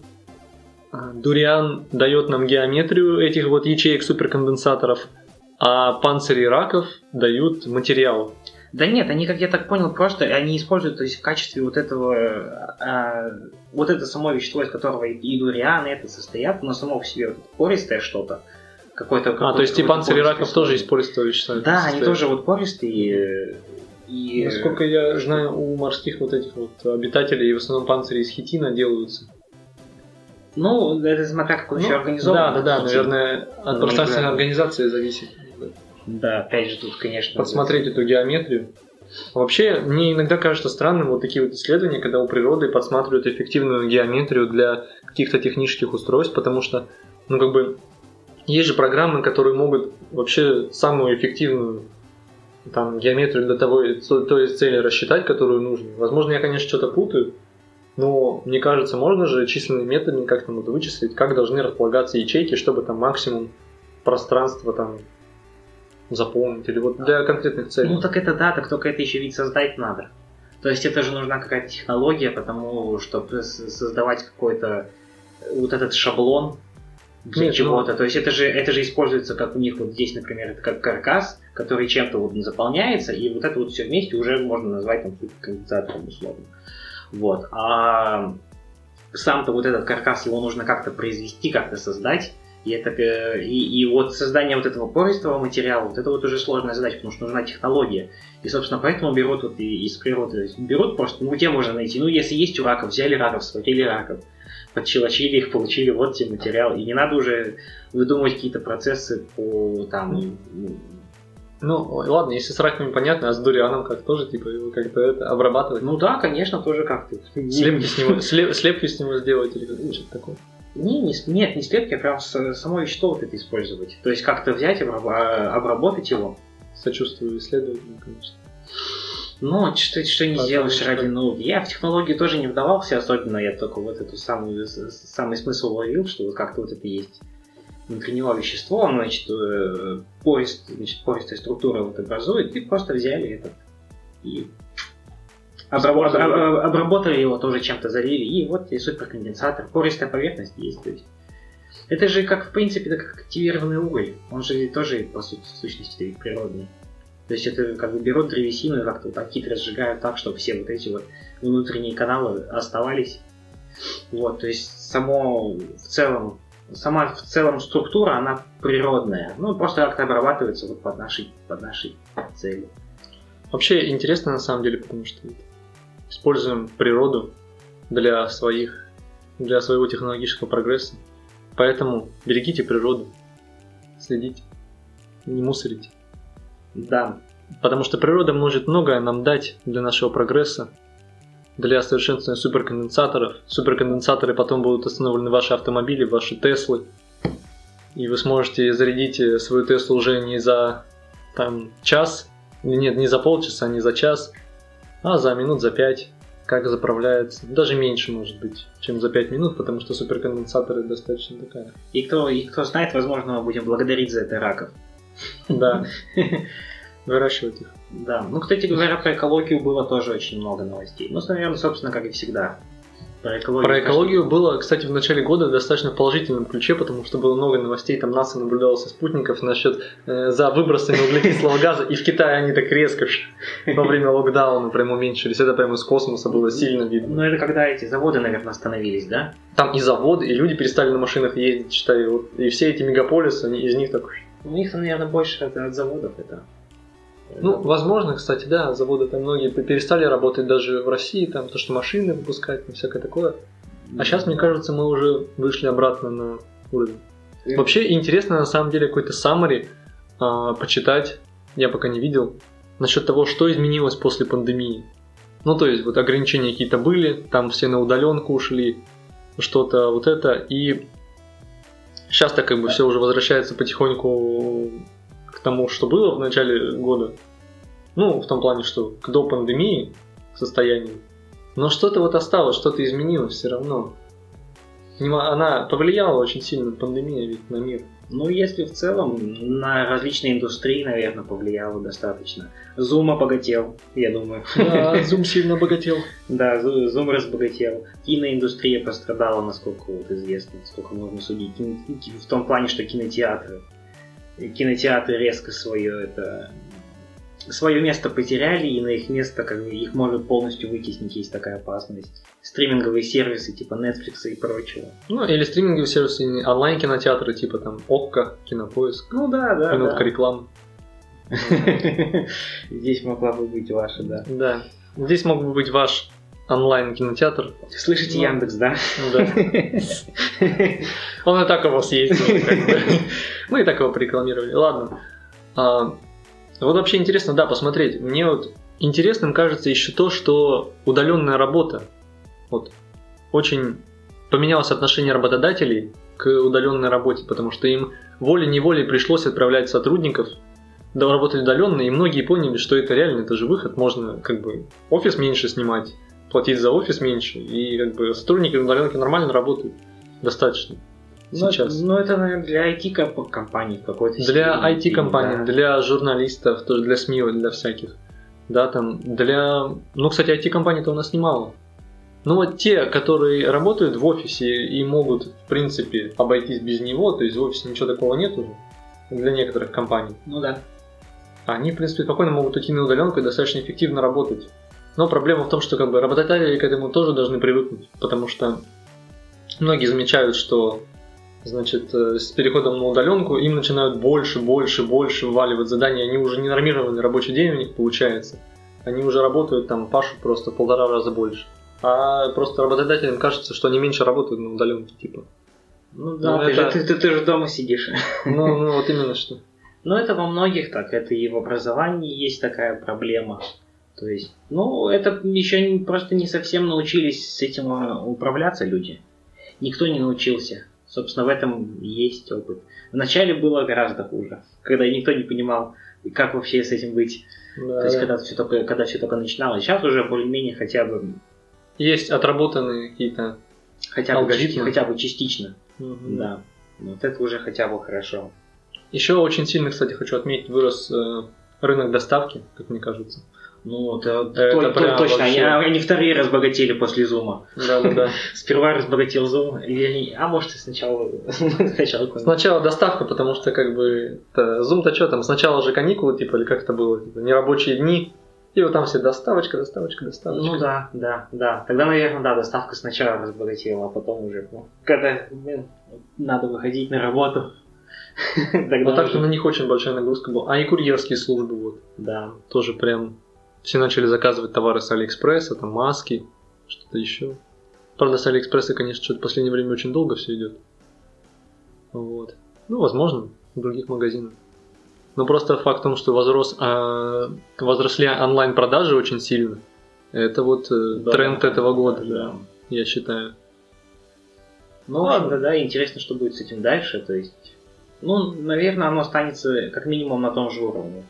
[SPEAKER 1] а, Дуриан дает нам геометрию этих вот ячеек суперконденсаторов, а панцири раков дают материал.
[SPEAKER 2] Да нет, они, как я так понял, просто они используют то есть, в качестве вот этого, а, вот это само вещество, из которого и дурианы это состоят, но само по себе вот пористое что-то. Какой-то,
[SPEAKER 1] А, то есть и панцири раков тоже из пористого вещества.
[SPEAKER 2] Да, они
[SPEAKER 1] состоят.
[SPEAKER 2] тоже вот пористые. И...
[SPEAKER 1] Насколько я знаю, у морских вот этих вот обитателей в основном панцири из хитина делаются.
[SPEAKER 2] Ну, это смотря как он
[SPEAKER 1] Ну,
[SPEAKER 2] еще организован.
[SPEAKER 1] Да, да, да,
[SPEAKER 2] Хитин.
[SPEAKER 1] наверное, от
[SPEAKER 2] Ну,
[SPEAKER 1] пространственной
[SPEAKER 2] да.
[SPEAKER 1] организации зависит.
[SPEAKER 2] Да, опять же, тут, конечно...
[SPEAKER 1] Подсмотреть эту геометрию. Вообще, мне иногда кажется странным вот такие вот исследования, когда у природы подсматривают эффективную геометрию для каких-то технических устройств, потому что, ну, как бы, есть же программы, которые могут вообще самую эффективную там, геометрию для того, то- той цели рассчитать, которую нужно. Возможно, я, конечно, что-то путаю, но мне кажется, можно же численными методами как-то вычислить, как должны располагаться ячейки, чтобы там максимум пространства там заполнить, или вот для конкретных целей.
[SPEAKER 2] Ну так это да, так только это еще ведь создать надо. То есть это же нужна какая-то технология, потому чтобы с- создавать какой-то э, вот этот шаблон для
[SPEAKER 1] Нет, ну-
[SPEAKER 2] чего-то. То есть это же, это же используется, как у них вот здесь, например, это как каркас, который чем-то вот заполняется, и вот это вот все вместе уже можно назвать там конденсатором условно. Вот. А сам-то вот этот каркас, его нужно как-то произвести, как-то создать. И, это, э, и, и вот создание вот этого пористого материала, вот это вот уже сложная задача, потому что нужна технология. И, собственно, поэтому берут вот из природы, берут просто, ну где можно найти? Ну, если есть у раков, взяли раков, сварили раков, подщелочили их, получили вот тебе материал. И не надо уже выдумывать какие-то процессы по там... ну,
[SPEAKER 1] Ну, ладно, если с раками понятно, а с дурианом как тоже, типа, его как-то это обрабатывать.
[SPEAKER 2] Ну да, конечно, тоже как-то.
[SPEAKER 1] Слепки с него, слеп- слепки с него сделать или что-то такое.
[SPEAKER 2] Не, не, нет, не слепки, а прям с- само вещество вот это использовать. То есть как-то взять, обраб- а, обработать его.
[SPEAKER 1] Сочувствую исследователям, конечно.
[SPEAKER 2] Ну, что, что не
[SPEAKER 1] Потому
[SPEAKER 2] сделаешь
[SPEAKER 1] что-
[SPEAKER 2] ради науки. Я в технологии тоже не вдавался особенно, я только вот эту самую, самый смысл уловил, что вот как-то вот это есть внутри него вещество, оно, значит, э, порист, значит, пористая структура вот образует, и просто взяли это и обраб- обработали его, тоже чем-то залили, и вот и суперконденсатор, пористая поверхность есть. То есть. Это же как, в принципе, это как активированный уголь. Он же тоже, по сути, в сущности, природный. То есть это как бы берут древесину и как-то вот так хитро сжигают так, чтобы все вот эти вот внутренние каналы оставались. Вот, то есть само в целом, сама в целом структура, она природная. Ну, просто как-то обрабатывается вот под нашей, под нашей цели.
[SPEAKER 1] Вообще интересно на самом деле, потому что используем природу для своих, для своего технологического прогресса. Поэтому берегите природу, следите, не мусорите.
[SPEAKER 2] Да,
[SPEAKER 1] Потому что природа может многое нам дать для нашего прогресса, для совершенствования суперконденсаторов. Суперконденсаторы потом будут установлены в ваши автомобили, в ваши Теслы. И вы сможете зарядить э, свою Теслу уже не за там, час, нет, не за полчаса, не за час, а за минут за пять, как заправляется. Даже меньше, может быть, чем за пять минут, потому что суперконденсаторы достаточно такая.
[SPEAKER 2] и кто, и кто знает, возможно, мы будем благодарить за это раков.
[SPEAKER 1] Да. Выращивать их.
[SPEAKER 2] Да, ну, кстати говоря, про экологию было тоже очень много новостей. Ну, наверное, собственно, как и всегда. Про экологию.
[SPEAKER 1] Про экологию было, кстати, в начале года достаточно в положительном ключе, потому что было много новостей, там НАСА наблюдало со спутников насчет э, за выбросами углекислого газа, и в Китае они так резко во время локдауна прям уменьшились, это прямо из космоса было сильно видно.
[SPEAKER 2] Ну, это когда эти заводы, наверное, остановились, да?
[SPEAKER 1] Там и заводы, и люди перестали на машинах ездить, считай, вот, и все эти мегаполисы, они, из них так...
[SPEAKER 2] У них, наверное, больше от заводов это.
[SPEAKER 1] Ну, возможно, кстати, да, заводы там многие перестали работать даже в России, там, то, что машины выпускать, и всякое такое. А сейчас, мне кажется, мы уже вышли обратно на уровень. Вообще интересно на самом деле какой-то summary а, почитать. Я пока не видел. насчет того, что изменилось после пандемии. Ну, то есть, вот ограничения какие-то были, там все на удаленку ушли, что-то вот это, и сейчас-то как бы все уже возвращается потихоньку к тому, что было в начале года. Ну, в том плане, что к до пандемии состоянию. Но что-то вот осталось, что-то изменилось все равно. Она повлияла очень сильно, пандемия ведь на мир.
[SPEAKER 2] Ну, если в целом, на различные индустрии, наверное, повлияло достаточно. Zoom обогател, я думаю.
[SPEAKER 1] Да, Zoom сильно обогател.
[SPEAKER 2] Да, Zoom разбогател. Киноиндустрия пострадала, насколько вот известно, сколько можно судить. В том плане, что кинотеатры. Кинотеатры резко свое это свое место потеряли, и на их место как бы, их может полностью вытеснить, есть такая опасность. Стриминговые сервисы типа Netflix и прочего.
[SPEAKER 1] Ну, или стриминговые сервисы, онлайн-кинотеатры типа там ОККО, Кинопоиск.
[SPEAKER 2] Ну да, да.
[SPEAKER 1] Минутка
[SPEAKER 2] да.
[SPEAKER 1] рекламы.
[SPEAKER 2] Здесь могла бы быть ваша, да.
[SPEAKER 1] Да. Здесь мог бы быть ваш онлайн-кинотеатр.
[SPEAKER 2] Слышите ну, Яндекс, да?
[SPEAKER 1] Да. Он и так у вас есть. Мы и так его порекламировали. Ладно. А, вот вообще интересно, да, посмотреть. Мне вот интересным кажется еще то, что удаленная работа, вот, очень поменялось отношение работодателей к удаленной работе, потому что им волей-неволей пришлось отправлять сотрудников работать удаленно, и многие поняли, что это реально, это же выход, можно как бы офис меньше снимать, платить за офис меньше, и как бы сотрудники удаленки нормально работают достаточно.
[SPEAKER 2] Ну,
[SPEAKER 1] сейчас.
[SPEAKER 2] Ну, это, наверное, для IT-компаний какой-то
[SPEAKER 1] Для IT-компаний, да. для журналистов, тоже для СМИ, для всяких. Да, там, для... Ну, кстати, IT-компаний-то у нас немало. Ну, вот те, которые работают в офисе и могут, в принципе, обойтись без него, то есть в офисе ничего такого нет уже, для некоторых компаний.
[SPEAKER 2] Ну да.
[SPEAKER 1] Они, в принципе, спокойно могут уйти на удаленку и достаточно эффективно работать. Но проблема в том, что как бы работодатели к этому тоже должны привыкнуть, потому что многие замечают, что значит, э, с переходом на удаленку им начинают больше, больше, больше вваливать задания. Они уже не нормированный рабочий день у них получается. Они уже работают там, пашут просто полтора раза больше. А просто работодателям кажется, что они меньше работают на удаленке, типа.
[SPEAKER 2] Ну да, ну, ты, это... же, ты, ты, ты же дома сидишь.
[SPEAKER 1] Ну, ну вот именно что.
[SPEAKER 2] Ну это во многих так, это и в образовании есть такая проблема. То есть, ну, это еще просто не совсем научились с этим а, управляться люди. Никто не научился. Собственно, в этом есть опыт. Вначале было гораздо хуже, когда никто не понимал, как вообще с этим быть. Да, То есть, когда все только, когда все только начиналось. Сейчас уже более-менее хотя бы...
[SPEAKER 1] Есть отработанные какие-то
[SPEAKER 2] хотя бы, алгоритмы. хотя бы частично. Угу. Да. Вот это уже хотя бы хорошо.
[SPEAKER 1] Еще очень сильно, кстати, хочу отметить, вырос э, рынок доставки, как мне кажется.
[SPEAKER 2] Ну, это, это то, точно. Вообще... Они, они вторые разбогатели после зума.
[SPEAKER 1] Да, да, да.
[SPEAKER 2] Сперва разбогател зум, или, а может и сначала
[SPEAKER 1] сначала. Сначала доставка, потому что как бы зум-то что там, сначала же каникулы, типа, или как это было, типа, нерабочие дни, и вот там все доставочка, доставочка, доставочка.
[SPEAKER 2] Ну да, да, да. Тогда, наверное, да, доставка сначала разбогатела, а потом уже, ну, когда блин, надо выходить на работу.
[SPEAKER 1] Вот так-то на них очень большая нагрузка была. А и курьерские службы вот.
[SPEAKER 2] Да.
[SPEAKER 1] Тоже прям все начали заказывать товары с Алиэкспресса, там маски, что-то еще. Правда, с Алиэкспресса, конечно, что-то в последнее время очень долго все идет. Вот. Ну, возможно, в других магазинах. Но просто факт в том, что возрос, а, возросли онлайн-продажи очень сильно. Это вот э, да, тренд этого года, да, да, я считаю.
[SPEAKER 2] Ну ладно, да, интересно, что будет с этим дальше. То есть, ну, наверное, оно останется как минимум на том же уровне.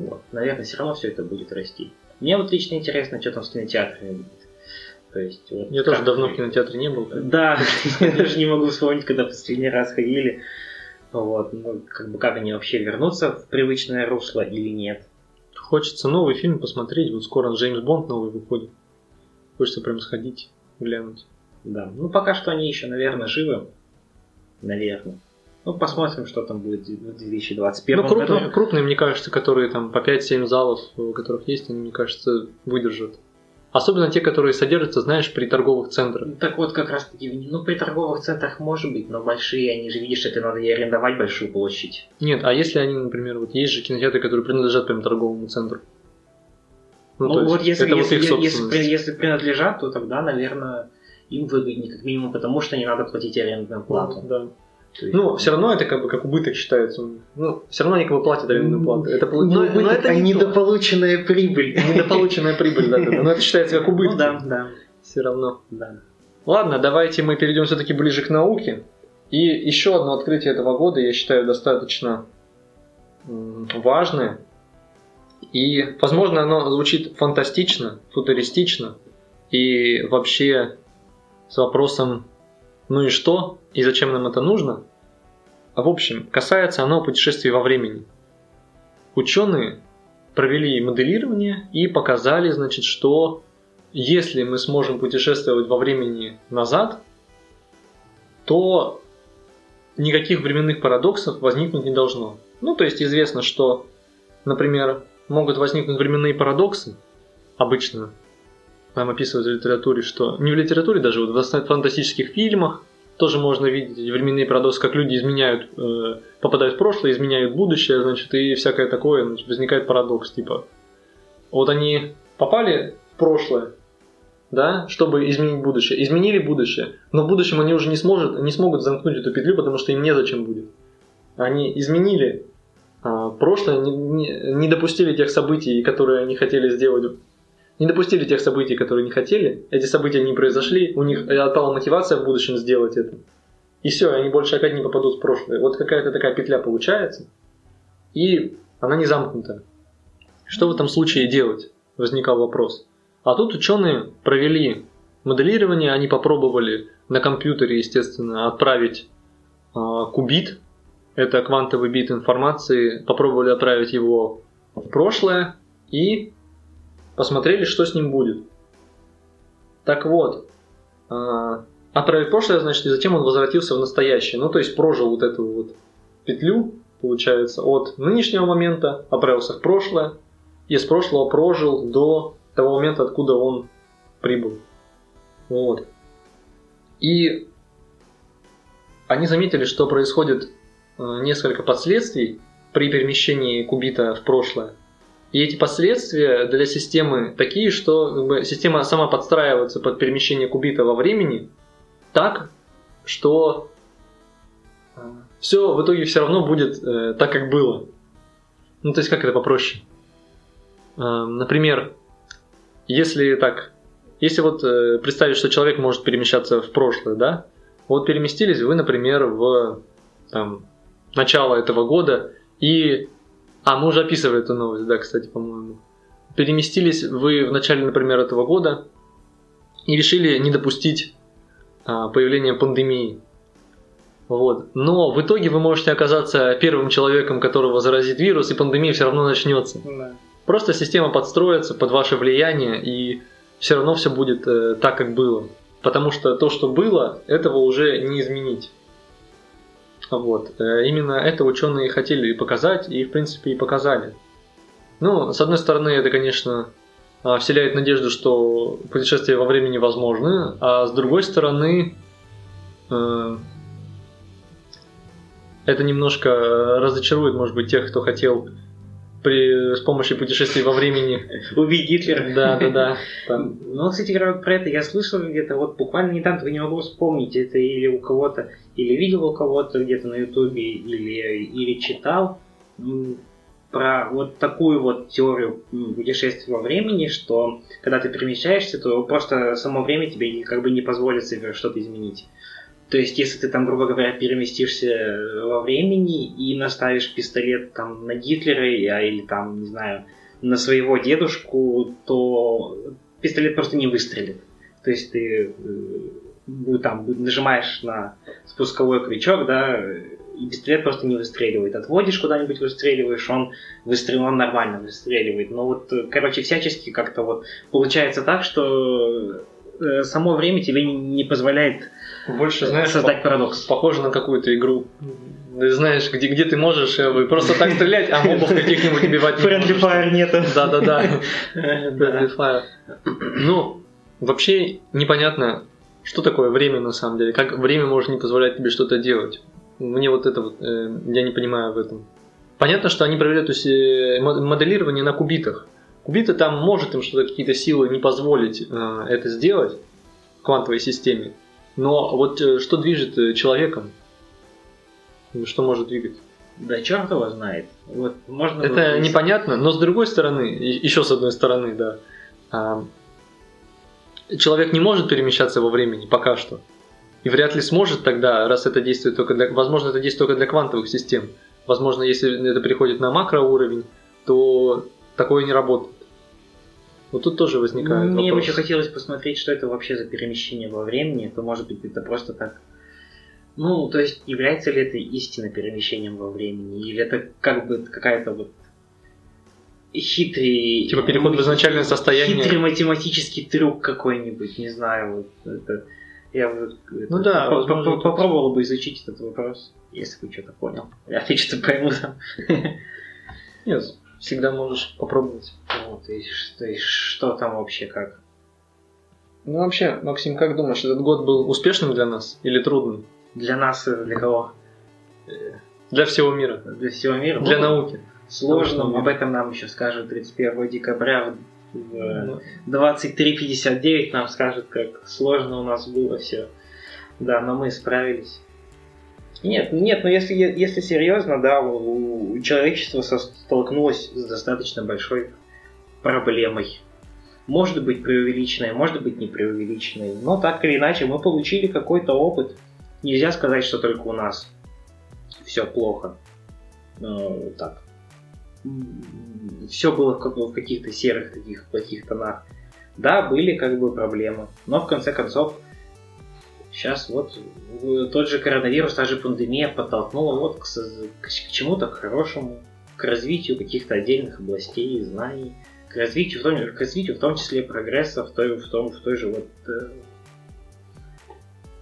[SPEAKER 2] Вот. Наверное, все равно все это будет расти. Мне вот лично интересно, что там с кинотеатрами будет. То есть, вот
[SPEAKER 1] Я тоже давно в кинотеатре не был.
[SPEAKER 2] Да, я даже не могу вспомнить, когда последний раз ходили. Вот, ну, как бы как они вообще вернутся в привычное русло или нет.
[SPEAKER 1] Хочется новый фильм посмотреть. Вот скоро Джеймс Бонд новый выходит. Хочется прям сходить, глянуть.
[SPEAKER 2] Да, ну пока что они еще, наверное, живы. Наверное. Ну, посмотрим, что там будет в 2021 ну,
[SPEAKER 1] крупные, году. крупные, мне кажется, которые там по 5-7 залов, у которых есть, они, мне кажется, выдержат. Особенно те, которые содержатся, знаешь, при торговых центрах.
[SPEAKER 2] Так вот, как раз таки, ну, при торговых центрах может быть, но большие, они же, видишь, это надо и арендовать большую площадь.
[SPEAKER 1] Нет, а если они, например, вот есть же кинотеатры, которые принадлежат прям торговому центру?
[SPEAKER 2] Ну, ну вот если, это если, вот если, если принадлежат, то тогда, наверное, им выгоднее, как минимум, потому что не надо платить арендную плату.
[SPEAKER 1] Да.
[SPEAKER 2] Есть-
[SPEAKER 1] Ну, все равно это как бы как убыток считается. Ну, все равно они как бы платят арендную плату. Это,
[SPEAKER 2] Ну,
[SPEAKER 1] но, но это
[SPEAKER 2] а
[SPEAKER 1] не то.
[SPEAKER 2] недополученная прибыль.
[SPEAKER 1] недополученная прибыль, да, да. Но это считается как убыток.
[SPEAKER 2] Ну да, да,
[SPEAKER 1] Все равно.
[SPEAKER 2] да.
[SPEAKER 1] Ладно, давайте мы перейдем все-таки ближе к науке. И еще одно открытие этого года, я считаю, достаточно важное. И, возможно, оно звучит фантастично, футуристично. И вообще с вопросом «ну и что?» и «зачем нам это нужно?» А в общем, касается оно путешествий во времени. Ученые провели моделирование и показали, значит, что если мы сможем путешествовать во времени назад, то никаких временных парадоксов возникнуть не должно. Ну, то есть известно, что, например, могут возникнуть временные парадоксы, обычно нам описывают в литературе, что не в литературе даже, вот в фантастических фильмах тоже можно видеть временные парадоксы, как люди изменяют, э, попадают в прошлое, изменяют будущее, значит, и всякое такое, значит, возникает парадокс, типа, вот они попали в прошлое, да, чтобы изменить будущее. Изменили будущее, но в будущем они уже не, сможет, не смогут замкнуть эту петлю, потому что им незачем будет. Они изменили а, прошлое, не, не- не допустили тех событий, которые они хотели сделать, не допустили тех событий, которые не хотели, эти события не произошли, у них отпала мотивация в будущем сделать это. И все, они больше опять не попадут в прошлое. Вот какая-то такая петля получается, и она не замкнута. Что в этом случае делать? Возникал вопрос. А тут ученые провели моделирование, они попробовали на компьютере, естественно, отправить а, кубит, это квантовый бит информации, попробовали отправить его в прошлое и посмотрели, что с ним будет. Так вот, а, отправить в прошлое, значит, и затем он возвратился в настоящее. Ну, то есть прожил вот эту вот петлю, получается, от нынешнего момента, отправился в прошлое, и с прошлого прожил до того момента, откуда он прибыл. Вот. И они заметили, что происходит э, несколько последствий при перемещении кубита в прошлое. И эти последствия для системы такие, что как бы, система сама подстраивается под перемещение кубита во времени так, что все в итоге все равно будет э, так, как было. Ну, то есть, как это попроще? Э, например, если так, если вот э, представить, что человек может перемещаться в прошлое, да, вот переместились вы, например, в там, начало этого года и... А, мы уже описывали эту новость, да, кстати, по-моему. Переместились вы в начале, например, этого года и решили не допустить а, появления пандемии. Вот. Но в итоге вы можете оказаться первым человеком, которого заразит вирус, и пандемия все равно начнется.
[SPEAKER 2] Да.
[SPEAKER 1] Просто система подстроится под ваше влияние, и все равно все будет э, так, как было. Потому что то, что было, этого уже не изменить. Вот. Э, Именно это ученые хотели показать, и в принципе и показали. Ну, с одной стороны, это, конечно, а, вселяет надежду, что путешествия во времени возможны, а с другой стороны, э, это немножко разочарует, может быть, тех, кто хотел при, с помощью путешествий во времени.
[SPEAKER 2] Убить Гитлера.
[SPEAKER 1] Да, да, да. Там,
[SPEAKER 2] Ну, кстати, про это я слышал где-то, вот буквально недавно, только не могу вспомнить, это или у кого-то, или видел у кого-то где-то на ютубе, или, или читал, про вот такую вот теорию путешествия во времени, что когда ты перемещаешься, то просто само время тебе как бы не позволит себе что-то изменить. То есть, если ты там, грубо говоря, переместишься во времени и наставишь пистолет там на Гитлера а, или там, не знаю, на своего дедушку, то пистолет просто не выстрелит. То есть ты э, там нажимаешь на спусковой крючок, да, и пистолет просто не выстреливает. Отводишь куда-нибудь, выстреливаешь, он выстрел, он нормально выстреливает. Но вот, э, короче, всячески как-то вот получается так, что э, само время тебе не позволяет
[SPEAKER 1] больше, знаешь,
[SPEAKER 2] создать
[SPEAKER 1] по-
[SPEAKER 2] парадокс.
[SPEAKER 1] похоже на какую-то игру. Ты знаешь, где, где ты можешь э, просто так стрелять, а мобов каких-нибудь убивать не
[SPEAKER 2] Friendly. Fire нету.
[SPEAKER 1] Да-да-да.
[SPEAKER 2] Да.
[SPEAKER 1] Friendly Fire. Ну, вообще непонятно, что такое время на самом деле. Как время может не позволять тебе что-то делать. Мне вот это вот, э, я не понимаю в этом. Понятно, что они проверяют то есть, э, мо- моделирование на кубитах. Кубиты там может им что-то, какие-то силы не позволить э, это сделать в квантовой системе. Но вот э, что движет э, человеком? Что может двигать?
[SPEAKER 2] Да черт его знает. Вот можно
[SPEAKER 1] Это
[SPEAKER 2] было-
[SPEAKER 1] непонятно, но с другой стороны, еще с одной стороны, да, а, человек не может перемещаться во времени пока что. И вряд ли сможет тогда, раз это действует только для... Возможно, это действует только для квантовых систем. Возможно, если это приходит на макроуровень, то такое не работает. Вот тут тоже возникает
[SPEAKER 2] Мне бы
[SPEAKER 1] вопрос.
[SPEAKER 2] еще хотелось посмотреть, что это вообще за перемещение во времени. То может быть это просто так. Ну, то есть, является ли это истинно перемещением во времени? Или это как бы какая-то вот хитрый...
[SPEAKER 1] Типа переход в изначальное состояние.
[SPEAKER 2] Хитрый математический трюк какой-нибудь, не знаю. Вот это... Я вот,
[SPEAKER 1] Ну
[SPEAKER 2] это,
[SPEAKER 1] да,
[SPEAKER 2] по-
[SPEAKER 1] возможно,
[SPEAKER 2] по- попробовал бы изучить этот вопрос, если бы что-то понял. Я опять что-то пойму там.
[SPEAKER 1] Нет, всегда можешь попробовать.
[SPEAKER 2] Вот, и, что, и что там вообще как?
[SPEAKER 1] Ну вообще, Максим, как думаешь, этот год был успешным для нас или трудным?
[SPEAKER 2] Для нас, для кого?
[SPEAKER 1] Для всего мира.
[SPEAKER 2] Для всего мира?
[SPEAKER 1] Для
[SPEAKER 2] Ну,
[SPEAKER 1] науки.
[SPEAKER 2] Сложным.
[SPEAKER 1] Для
[SPEAKER 2] Об этом нам еще скажут 31 декабря в
[SPEAKER 1] Ну,
[SPEAKER 2] 23.59 нам скажут, как сложно у нас было все. Да, но мы справились. Нет, нет, но если, если серьезно, да, у, у человечества со- столкнулось с достаточно большой проблемой. Может быть преувеличенной, может быть не преувеличенной, но так или иначе мы получили какой-то опыт. Нельзя сказать, что только у нас все плохо. Ну, так. Все было в, как- в каких-то серых таких плохих тонах. Да, были как бы проблемы, но в конце концов сейчас вот э, тот же коронавирус, та же пандемия подтолкнула вот к, к к чему-то хорошему, к развитию каких-то отдельных областей знаний, к развитию, в том, к развитию в том числе прогресса в той, в том, в той же вот э,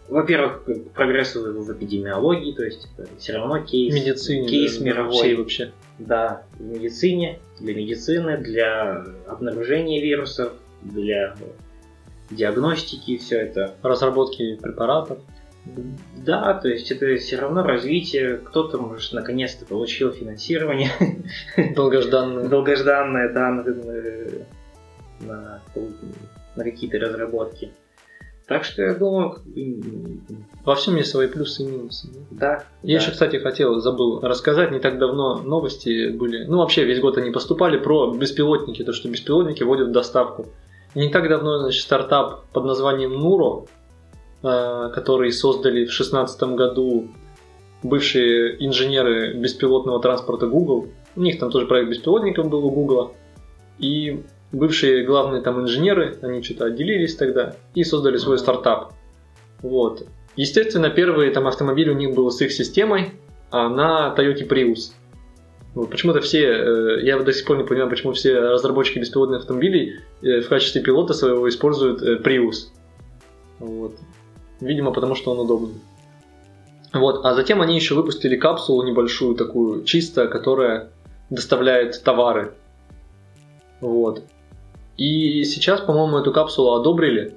[SPEAKER 2] во-первых, к прогрессу в, эпидемиологии, то есть это все равно кейс,
[SPEAKER 1] медицине.
[SPEAKER 2] кейс
[SPEAKER 1] да,
[SPEAKER 2] мировой.
[SPEAKER 1] вообще.
[SPEAKER 2] Да, в медицине, для медицины, для обнаружения вирусов, для диагностики, все это.
[SPEAKER 1] Разработки препаратов.
[SPEAKER 2] Да, то есть это все равно развитие. Кто-то, может, наконец-то получил финансирование
[SPEAKER 1] Долгожданные.
[SPEAKER 2] долгожданное, да, на, на- на какие-то разработки. Так что я думаю, как бы, м,
[SPEAKER 1] Во всем есть свои плюсы и минусы. да.
[SPEAKER 2] да.
[SPEAKER 1] Я
[SPEAKER 2] да.
[SPEAKER 1] еще, кстати, хотел, забыл рассказать, не так давно новости были, ну вообще весь год они поступали про беспилотники, то что беспилотники вводят в доставку. Не так давно, значит, стартап под названием э, который создали в 2016 году бывшие инженеры беспилотного транспорта Google. У них там тоже проект беспилотников был у Google. И бывшие главные там инженеры, они что-то отделились тогда и создали свой стартап. Вот. Естественно, первый там автомобиль у них был с их системой, а на Toyota Prius. Вот, почему-то все, э, я до сих пор не понимаю, почему все разработчики беспилотных автомобилей э, в качестве пилота своего используют э, Prius. Вот. Видимо, потому что он удобный. Вот, а затем они еще выпустили капсулу небольшую такую, чисто, которая доставляет товары. Вот. И сейчас, по-моему, эту капсулу одобрили,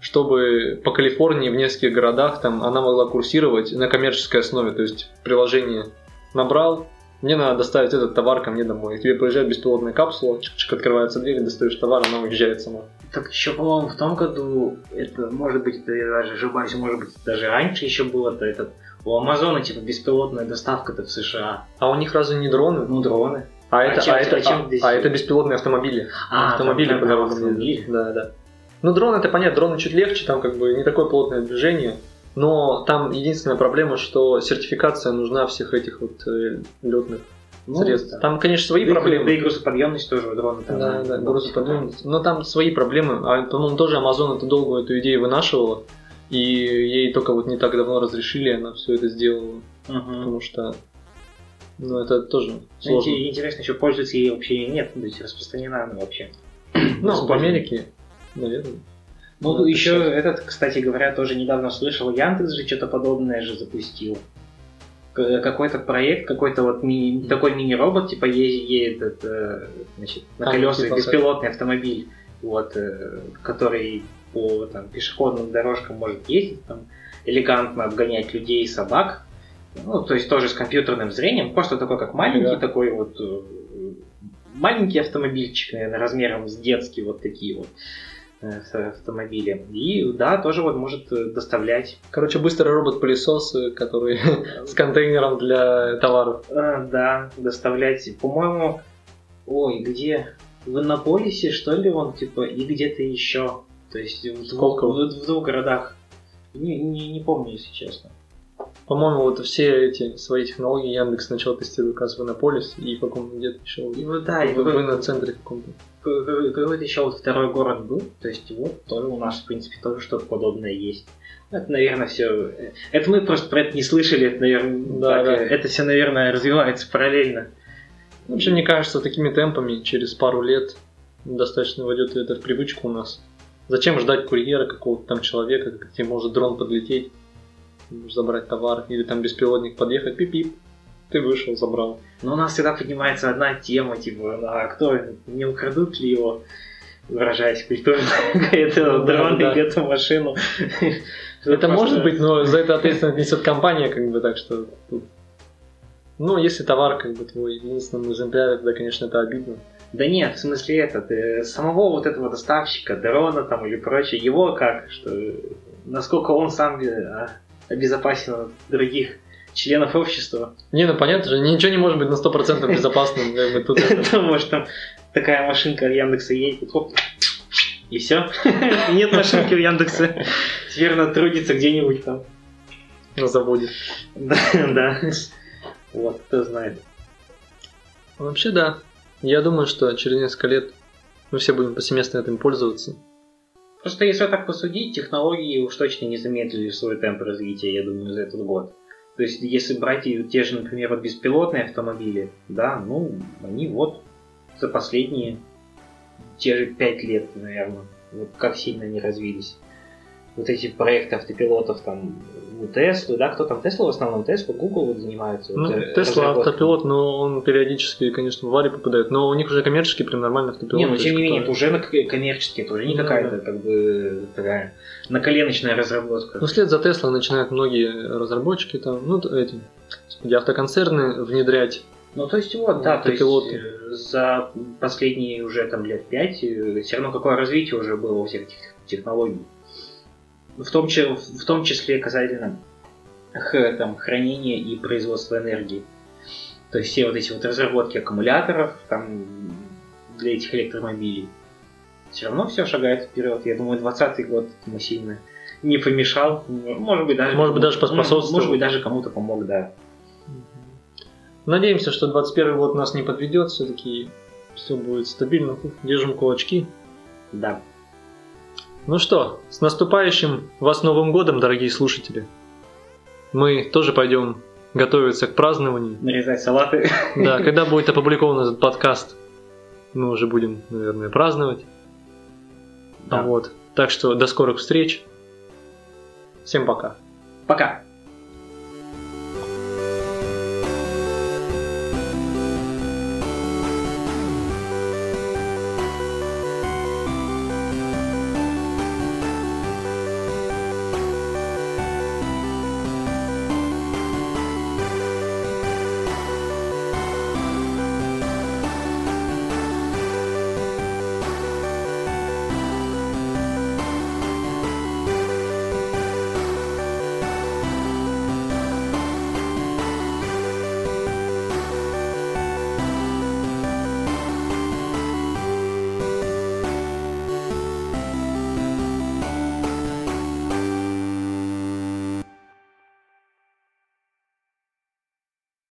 [SPEAKER 1] чтобы по Калифорнии в нескольких городах там она могла курсировать на коммерческой основе. То есть приложение набрал, мне надо доставить этот товар ко мне домой. И тебе приезжает беспилотная капсула, чик-чик, открывается дверь, достаешь товар, она уезжает сама.
[SPEAKER 2] Так еще, по-моему, в том году, это, может быть, это я даже ошибаюсь, может быть, даже раньше еще было-то этот, у Амазона, типа, беспилотная доставка-то в США.
[SPEAKER 1] А у них разве не дроны?
[SPEAKER 2] Ну, дроны.
[SPEAKER 1] А,
[SPEAKER 2] А
[SPEAKER 1] это,
[SPEAKER 2] чем-
[SPEAKER 1] а, это,
[SPEAKER 2] а чем
[SPEAKER 1] а-
[SPEAKER 2] здесь-
[SPEAKER 1] а это беспилотные автомобили.
[SPEAKER 2] А,
[SPEAKER 1] автомобили
[SPEAKER 2] там
[SPEAKER 1] по дорогам
[SPEAKER 2] автомобили.
[SPEAKER 1] Да, да. Ну, дрон это понятно, дроны чуть легче, там как бы не такое плотное движение. Но там единственная проблема, что сертификация нужна всех этих вот летных
[SPEAKER 2] Ну,
[SPEAKER 1] средств.
[SPEAKER 2] да.
[SPEAKER 1] Там, конечно, свои
[SPEAKER 2] Да
[SPEAKER 1] проблемы.
[SPEAKER 2] Да и грузоподъемность тоже у дрона там.
[SPEAKER 1] Да, да, грузоподъемность. Но там свои проблемы. А, по-моему, тоже Amazon это долго эту идею вынашивала. И ей только вот не так давно разрешили, она все это сделала.
[SPEAKER 2] Мгм.
[SPEAKER 1] Потому что ну, это тоже сложно.
[SPEAKER 2] Инте- Интересно, еще пользуется ей вообще или нет, то есть распространена она вообще.
[SPEAKER 1] Ну, в. Америке, наверное.
[SPEAKER 2] Ну,
[SPEAKER 1] Ну,
[SPEAKER 2] еще
[SPEAKER 1] это
[SPEAKER 2] этот, кстати говоря, тоже недавно слышал, Яндекс же что-то подобное же запустил. К- Какой-то проект, какой-то вот ми- такой мини-робот, типа е- едет э, значит, на
[SPEAKER 1] А,
[SPEAKER 2] колесах, беспилотный автомобиль, вот, э, который по там, пешеходным дорожкам может ездить, там, элегантно обгонять людей и собак. Ну, то есть тоже с компьютерным зрением, просто такой как маленький
[SPEAKER 1] Ага.
[SPEAKER 2] такой вот э, маленький автомобильчик, наверное, размером с детский, вот такие вот. Э, с автомобилем. И да, тоже вот может э, доставлять.
[SPEAKER 1] Короче, быстрый робот-пылесос, э, который с контейнером для товаров.
[SPEAKER 2] Э, Да, доставлять. По-моему, ой, где? В Иннополисе, что ли, он, типа, и где-то еще. То есть в двух, в, в двух городах. Не, не, не помню, если честно.
[SPEAKER 1] По-моему, вот все эти свои технологии Яндекс сначала тестирует как раз в Иннополис и в каком где-то еще
[SPEAKER 2] И да, и
[SPEAKER 1] в,
[SPEAKER 2] какой-
[SPEAKER 1] в инноцентре каком-то.
[SPEAKER 2] Какой- какой-то еще вот второй город был. То есть вот тоже у нас, в принципе, тоже что-то подобное есть. Это, наверное, все. Это мы просто про это не слышали, это, наверное,
[SPEAKER 1] Да,
[SPEAKER 2] так,
[SPEAKER 1] да.
[SPEAKER 2] э, это все, наверное, развивается параллельно.
[SPEAKER 1] Вообще, мне кажется, такими темпами через пару лет достаточно войдет это в привычку у нас. Зачем ждать курьера какого-то там человека, тебе может дрон подлететь, забрать товар, или там беспилотник подъехать, пип-пип, ты вышел, забрал.
[SPEAKER 2] Но у нас всегда поднимается одна тема, типа, а кто, не украдут ли его, выражаясь культурно, этого
[SPEAKER 1] Ну, да.
[SPEAKER 2] или эту машину.
[SPEAKER 1] Это может быть, но за это ответственность несет компания, как бы, так что... Ну, если товар, как бы, твой единственный экземпляр, тогда, конечно, это обидно.
[SPEAKER 2] Да нет, в смысле этот, э, самого вот этого доставщика, дрона там или прочее, его как, что насколько он сам э, обезопасен от других членов общества.
[SPEAKER 1] Не, ну понятно же, ничего не может быть на 100% безопасным, как бы тут это-
[SPEAKER 2] Потому что такая машинка в Яндексе едет, хоп, и все. Нет машинки в Яндексе. Теперь она трудится где-нибудь там.
[SPEAKER 1] на заводе.
[SPEAKER 2] Да, да. Вот, кто знает.
[SPEAKER 1] Вообще, да. Я думаю, что через несколько лет мы все будем повсеместно этим пользоваться.
[SPEAKER 2] Просто если так посудить, технологии уж точно не замедлили свой темп развития, я думаю, за этот год. То есть, если брать те же, например, вот беспилотные автомобили, да, ну, они вот за последние те же пять лет, наверное, вот как сильно они развились. Вот эти проекты автопилотов там у Теслы, да, кто там Тесла в основном, Тесла, Google вот занимаются.
[SPEAKER 1] Ну,
[SPEAKER 2] вот, э,
[SPEAKER 1] Тесла автопилот, но он периодически, конечно, в аварии попадает. Но у них уже коммерческий прям нормальный автопилот.
[SPEAKER 2] Не, ну
[SPEAKER 1] то
[SPEAKER 2] тем не менее, это уже коммерческий, это уже не
[SPEAKER 1] Ну,
[SPEAKER 2] какая-то
[SPEAKER 1] да.
[SPEAKER 2] как бы такая наколеночная разработка.
[SPEAKER 1] Ну, вслед за Тесла начинают многие разработчики там, ну, эти, автоконцерны внедрять.
[SPEAKER 2] Ну, то есть вот, да, то есть
[SPEAKER 1] Автопилоты.
[SPEAKER 2] э, за последние уже там лет пять все равно какое развитие уже было у всех этих технологий. В том, в том числе касательно там, хранения и производства энергии. То есть все вот эти вот разработки аккумуляторов там, для этих электромобилей. Все равно все шагает вперед. Я думаю, 20 год ему сильно не помешал. Может быть, даже,
[SPEAKER 1] Может быть, даже поспособствовал.
[SPEAKER 2] Может быть, даже кому-то помог, да.
[SPEAKER 1] Надеемся, что 21 год нас не подведет, все-таки все будет стабильно. Держим кулачки.
[SPEAKER 2] Да.
[SPEAKER 1] Ну что, с наступающим вас Новым годом, дорогие слушатели. Мы тоже пойдем готовиться к празднованию.
[SPEAKER 2] Нарезать салаты.
[SPEAKER 1] Да, когда будет опубликован этот подкаст, мы уже будем, наверное, праздновать.
[SPEAKER 2] Да.
[SPEAKER 1] Вот. Так что до скорых встреч. Всем пока.
[SPEAKER 2] Пока.